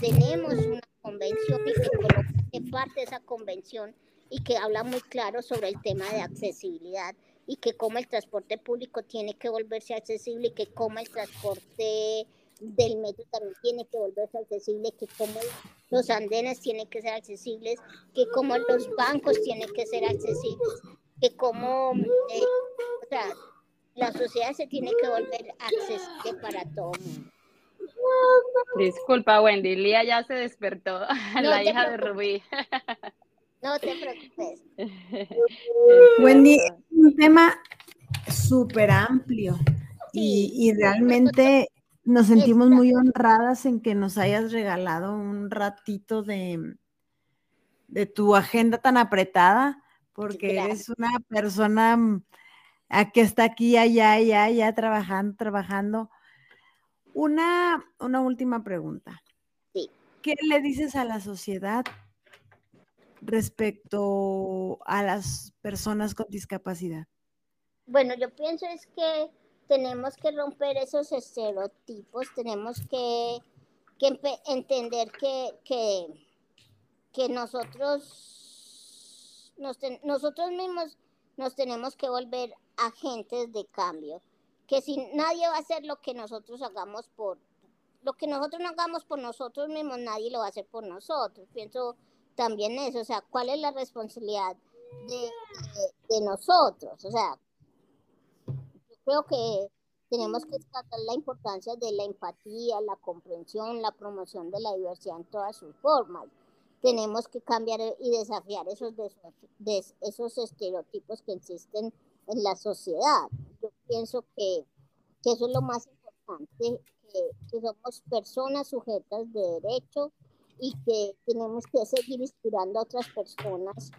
tenemos una convención y que Colombia es parte de esa convención y que habla muy claro sobre el tema de accesibilidad y que como el transporte público tiene que volverse accesible y que como el transporte del metro también tiene que volverse accesible, que como los andenes tienen que ser accesibles, que como los bancos tienen que ser accesibles, que como eh, o sea, la sociedad se tiene que volver accesible para todo el mundo. Disculpa, Wendy, Lía ya se despertó, la hija de Rubí. No te preocupes. Wendy, es un tema súper amplio y, realmente nos sentimos muy honradas en que nos hayas regalado un ratito de, de tu agenda tan apretada, porque eres una persona mm, que está aquí, allá, allá, allá, trabajando, trabajando. Una, una última pregunta. ¿Qué le dices a la sociedad respecto a las personas con discapacidad? Bueno, yo pienso es que tenemos que romper esos estereotipos, tenemos que, entender que, que, nosotros, nosotros mismos nos tenemos que volver agentes de cambio, que si nadie va a hacer lo que nosotros hagamos por, lo que nosotros no hagamos por nosotros mismos, nadie lo va a hacer por nosotros. Pienso también eso, o sea, ¿cuál es la responsabilidad de, nosotros? O sea, creo que tenemos que tratar la importancia de la empatía, la comprensión, la promoción de la diversidad en todas sus formas. Tenemos que cambiar y desafiar esos, esos estereotipos que existen en la sociedad. Yo pienso que, eso es lo más importante, que, que somos personas sujetas de derecho, y que tenemos que seguir inspirando a otras personas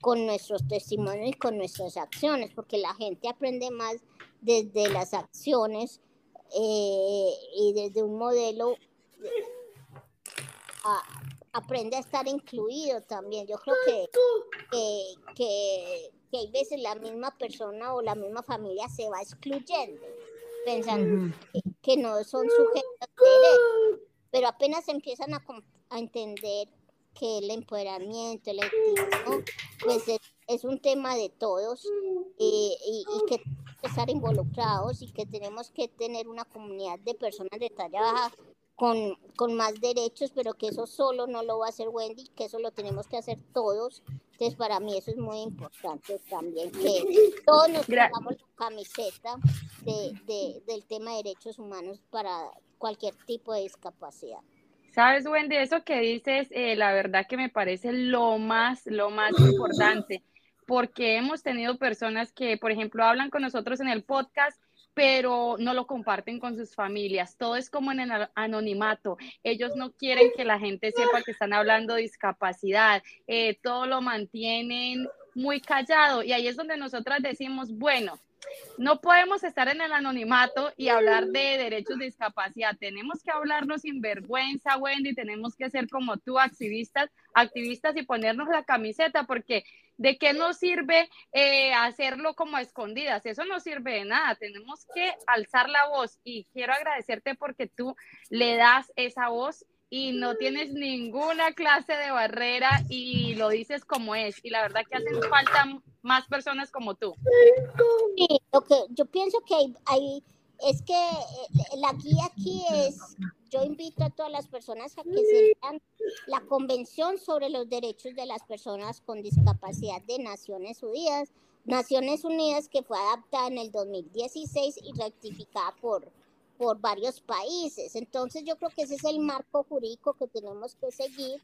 con nuestros testimonios y con nuestras acciones, porque la gente aprende más desde las acciones eh, y desde un modelo, aprende a estar incluido también. Yo creo que, que, que, que, hay veces la misma persona o la misma familia se va excluyendo, pensando que, no son sujetos de derecho, pero apenas empiezan a, a entender que el empoderamiento, el activismo, pues es, un tema de todos y, que que estar involucrados y que tenemos que tener una comunidad de personas de talla baja con, con, más derechos, pero que eso solo no lo va a hacer Wendy, que eso lo tenemos que hacer todos. Entonces, para mí eso es muy importante también, que todos nos pongamos la camiseta de, de, del tema de derechos humanos para cualquier tipo de discapacidad. Sabes, Wendy, eso que dices, eh, la verdad que me parece lo más, lo más importante, porque hemos tenido personas que, por ejemplo, hablan con nosotros en el podcast pero no lo comparten con sus familias. Todo es como en el anonimato. Ellos no quieren que la gente sepa que están hablando de discapacidad. Eh, todo lo mantienen muy callado. Y ahí es donde nosotras decimos, bueno, no podemos estar en el anonimato y hablar de derechos de discapacidad. Tenemos que hablarnos sin vergüenza, Wendy. Tenemos que ser como tú, activistas, activistas y ponernos la camiseta, porque ¿de qué nos sirve eh, hacerlo como escondidas? Eso no sirve de nada. Tenemos que alzar la voz y quiero agradecerte porque tú le das esa voz y no tienes ninguna clase de barrera y lo dices como es. Y la verdad que hacen falta más personas como tú. Sí, que yo pienso que hay, es que eh, la guía aquí es, yo invito a todas las personas a que se lean la Convención sobre los Derechos de las Personas con Discapacidad de Naciones Unidas, Naciones Unidas que fue adaptada en el 2016 y rectificada por por varios países. Entonces yo creo que ese es el marco jurídico que tenemos que seguir,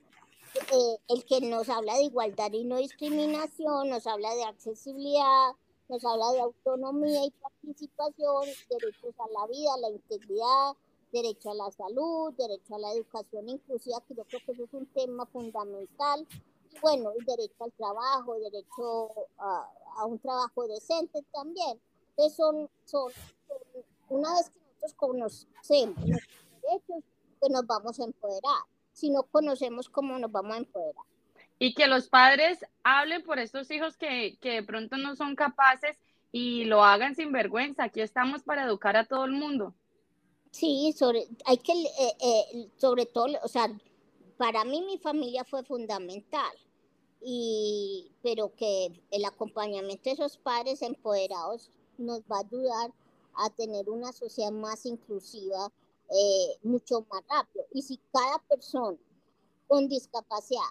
eh, el que nos habla de igualdad y no discriminación, nos habla de accesibilidad, nos habla de autonomía y participación, derechos a la vida, a la integridad, derecho a la salud, derecho a la educación inclusiva, que yo creo que eso es un tema fundamental. Y bueno, el derecho al trabajo, derecho a, un trabajo decente también. Entonces son, son una vez que nosotros conocemos derechos, pues nos vamos a empoderar. Si no conocemos cómo nos vamos a empoderar. Y que los padres hablen por estos hijos que, que de pronto no son capaces y lo hagan sin vergüenza. Aquí estamos para educar a todo el mundo. Sí, sobre, hay que, eh, eh, sobre todo, o sea, para mí mi familia fue fundamental, y, pero que el acompañamiento de esos padres empoderados nos va a ayudar a tener una sociedad más inclusiva eh, mucho más rápido. Y si cada persona con discapacidad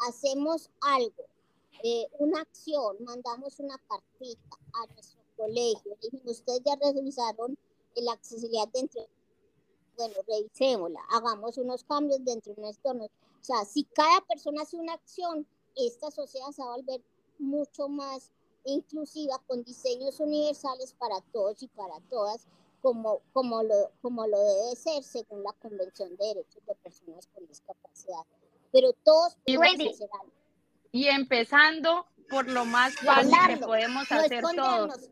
hacemos algo, eh, una acción, mandamos una cartita a nuestro colegio, ustedes ya revisaron la accesibilidad dentro, bueno, revisémosla, hagamos unos cambios dentro de nuestro O sea, si cada persona hace una acción, esta sociedad se va a volver mucho más inclusiva con diseños universales para todos y para todas, como, como, lo, como lo debe ser según la Convención de Derechos de Personas con Discapacidad. Pero todos podemos hacer algo. Y empezando por lo más fácil que podemos hacer todos.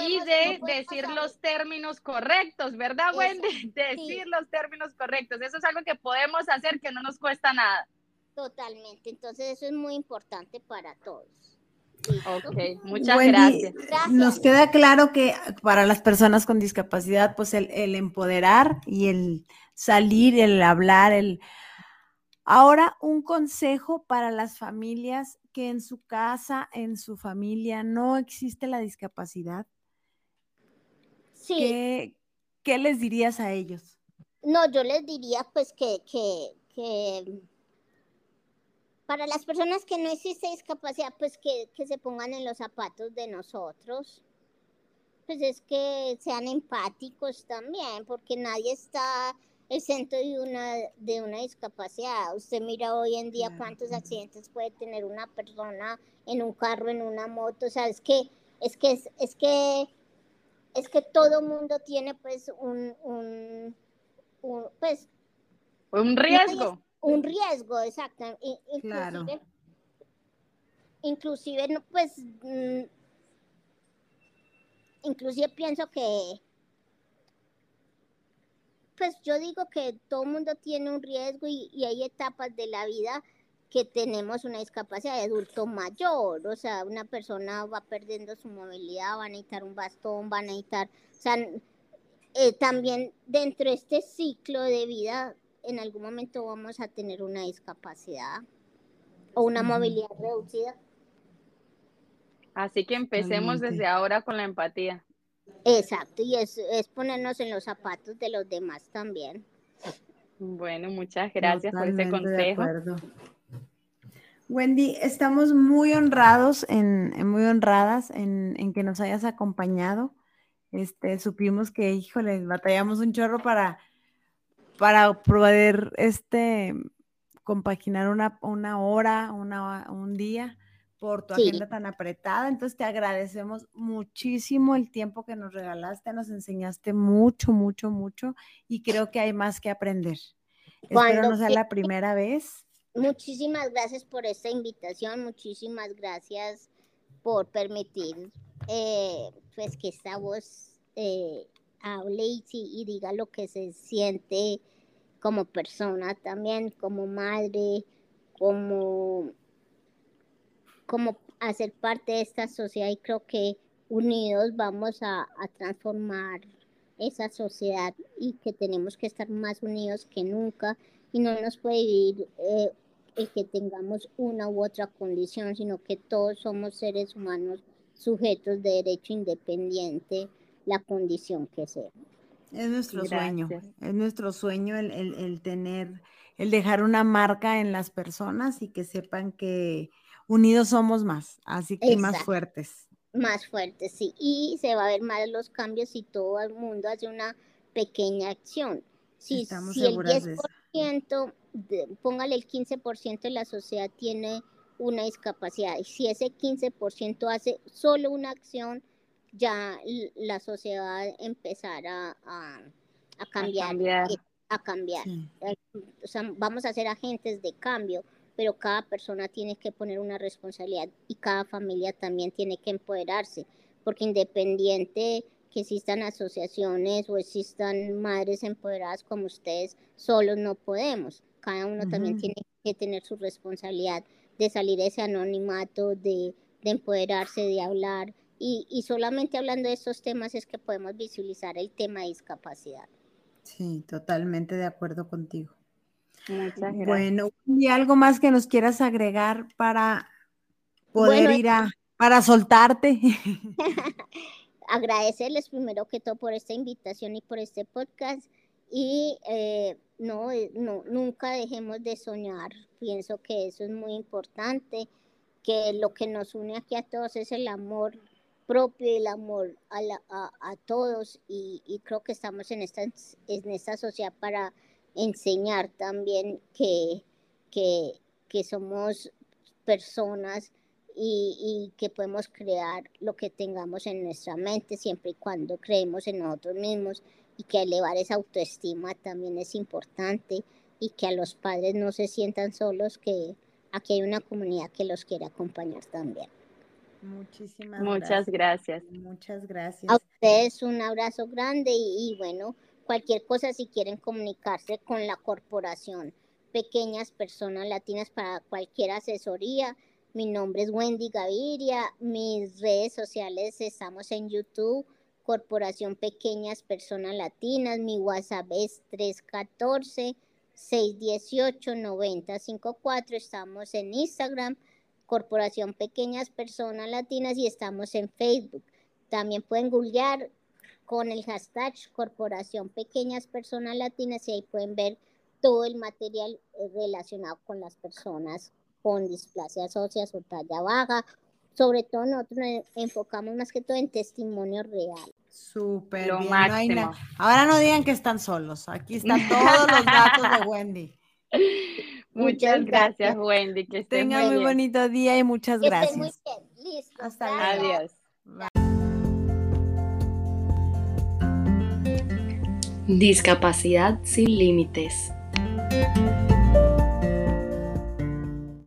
y de decir los términos correctos, ¿verdad, Wendy? Decir los términos correctos. Eso es algo que podemos hacer que no nos cuesta nada. Totalmente. Entonces, eso es muy importante para todos. Ok, muchas gracias. Nos queda claro que para las personas con discapacidad, pues el, el empoderar y el salir, el hablar, el Ahora, un consejo para las familias que en su casa, en su familia, no existe la discapacidad. Sí. ¿Qué, les dirías a ellos? No, yo les diría pues que, que, para las personas que no existe discapacidad, pues que, que se pongan en los zapatos de nosotros. Pues es que sean empáticos también, porque nadie está exento de una, de una discapacidad. Usted mira hoy en día cuántos accidentes puede tener una persona en un carro, en una moto, o sea, es que, es que, es, que, es que todo mundo tiene pues un, un, pues, un riesgo. Un riesgo, exacto. Inclusive, inclusive no, pues, mm, inclusive pienso que pues yo digo que todo el mundo tiene un riesgo y, hay etapas de la vida que tenemos una discapacidad de adulto mayor, o sea, una persona va perdiendo su movilidad, va a necesitar un bastón, va a necesitar, o sea, eh, también dentro de este ciclo de vida, en algún momento vamos a tener una discapacidad o una movilidad reducida. Así que empecemos desde ahora con la empatía. Exacto, y es, es ponernos en los zapatos de los demás también. Bueno, muchas gracias por ese consejo. Wendy, estamos muy honrados, en, muy honradas en, en, que nos hayas acompañado. Este, supimos que, híjole, batallamos un chorro para, para poder este, compaginar una, una hora, una, un día por tu agenda tan apretada. Entonces te agradecemos muchísimo el tiempo que nos regalaste, nos enseñaste mucho, mucho, mucho y creo que hay más que aprender. Espero no sea la primera vez. Muchísimas gracias por esta invitación, muchísimas gracias por permitir eh, pues que esta voz eh, hable y, y diga lo que se siente como persona también, como madre, como como hacer parte de esta sociedad. Y creo que unidos vamos a, transformar esa sociedad y que tenemos que estar más unidos que nunca. Y no nos puede vivir eh, el que tengamos una u otra condición, sino que todos somos seres humanos sujetos de derecho independiente, la condición que sea. Es nuestro sueño, es nuestro sueño el, el, tener, el dejar una marca en las personas y que sepan que, unidos somos más, así que más fuertes. Más fuertes, sí. Y se va a ver más los cambios si todo el mundo hace una pequeña acción. Si, si el 10%, póngale el 15% de la sociedad tiene una discapacidad y si ese 15% hace solo una acción, ya la sociedad va a cambiar. A cambiar. Eh, o sea, vamos a ser agentes de cambio pero cada persona tiene que poner una responsabilidad y cada familia también tiene que empoderarse, porque independiente que existan asociaciones o existan madres empoderadas como ustedes, solos no podemos. Cada uno también tiene que tener su responsabilidad de salir ese anonimato, de, de empoderarse, de hablar. Y, y, solamente hablando de estos temas es que podemos visualizar el tema de discapacidad. Sí, totalmente de acuerdo contigo. Muchas gracias. Bueno, ¿y algo más que nos quieras agregar para poder ir a, para soltarte? Agradecerles primero que todo por esta invitación y por este podcast y eh, no, no, nunca dejemos de soñar. Pienso que eso es muy importante, que lo que nos une aquí a todos es el amor propio y el amor a, a, todos y, y, creo que estamos en esta, en esta sociedad para enseñar también que, que, que somos personas y, y, que podemos crear lo que tengamos en nuestra mente siempre y cuando creemos en nosotros mismos y que elevar esa autoestima también es importante y que a los padres no se sientan solos, que aquí hay una comunidad que los quiere acompañar también. Muchísimas Muchas gracias. Muchas gracias. A ustedes un abrazo grande y, y bueno, cualquier cosa si quieren comunicarse con la corporación Pequeñas Personas Latinas para cualquier asesoría. Mi nombre es Wendy Gaviria. Mis redes sociales estamos en YouTube, Corporación Pequeñas Personas Latinas. Mi WhatsApp es 314-618-9054. Estamos en Instagram, Corporación Pequeñas Personas Latinas y estamos en Facebook. También pueden googlear con el hashtag Corporación Pequeñas Personas Latinas y ahí pueden ver todo el material eh, relacionado con las personas con displasia ósea o talla baja. Sobre todo nosotros nos enfocamos más que todo en testimonio real. Súper bien. Ahora no digan que están solos. Aquí están todos los datos de Wendy. Muchas gracias, Wendy. Que Tenga muy, bonito día y muchas gracias. Muy bien. Listo. Hasta luego. Adiós. Discapacidad sin límites.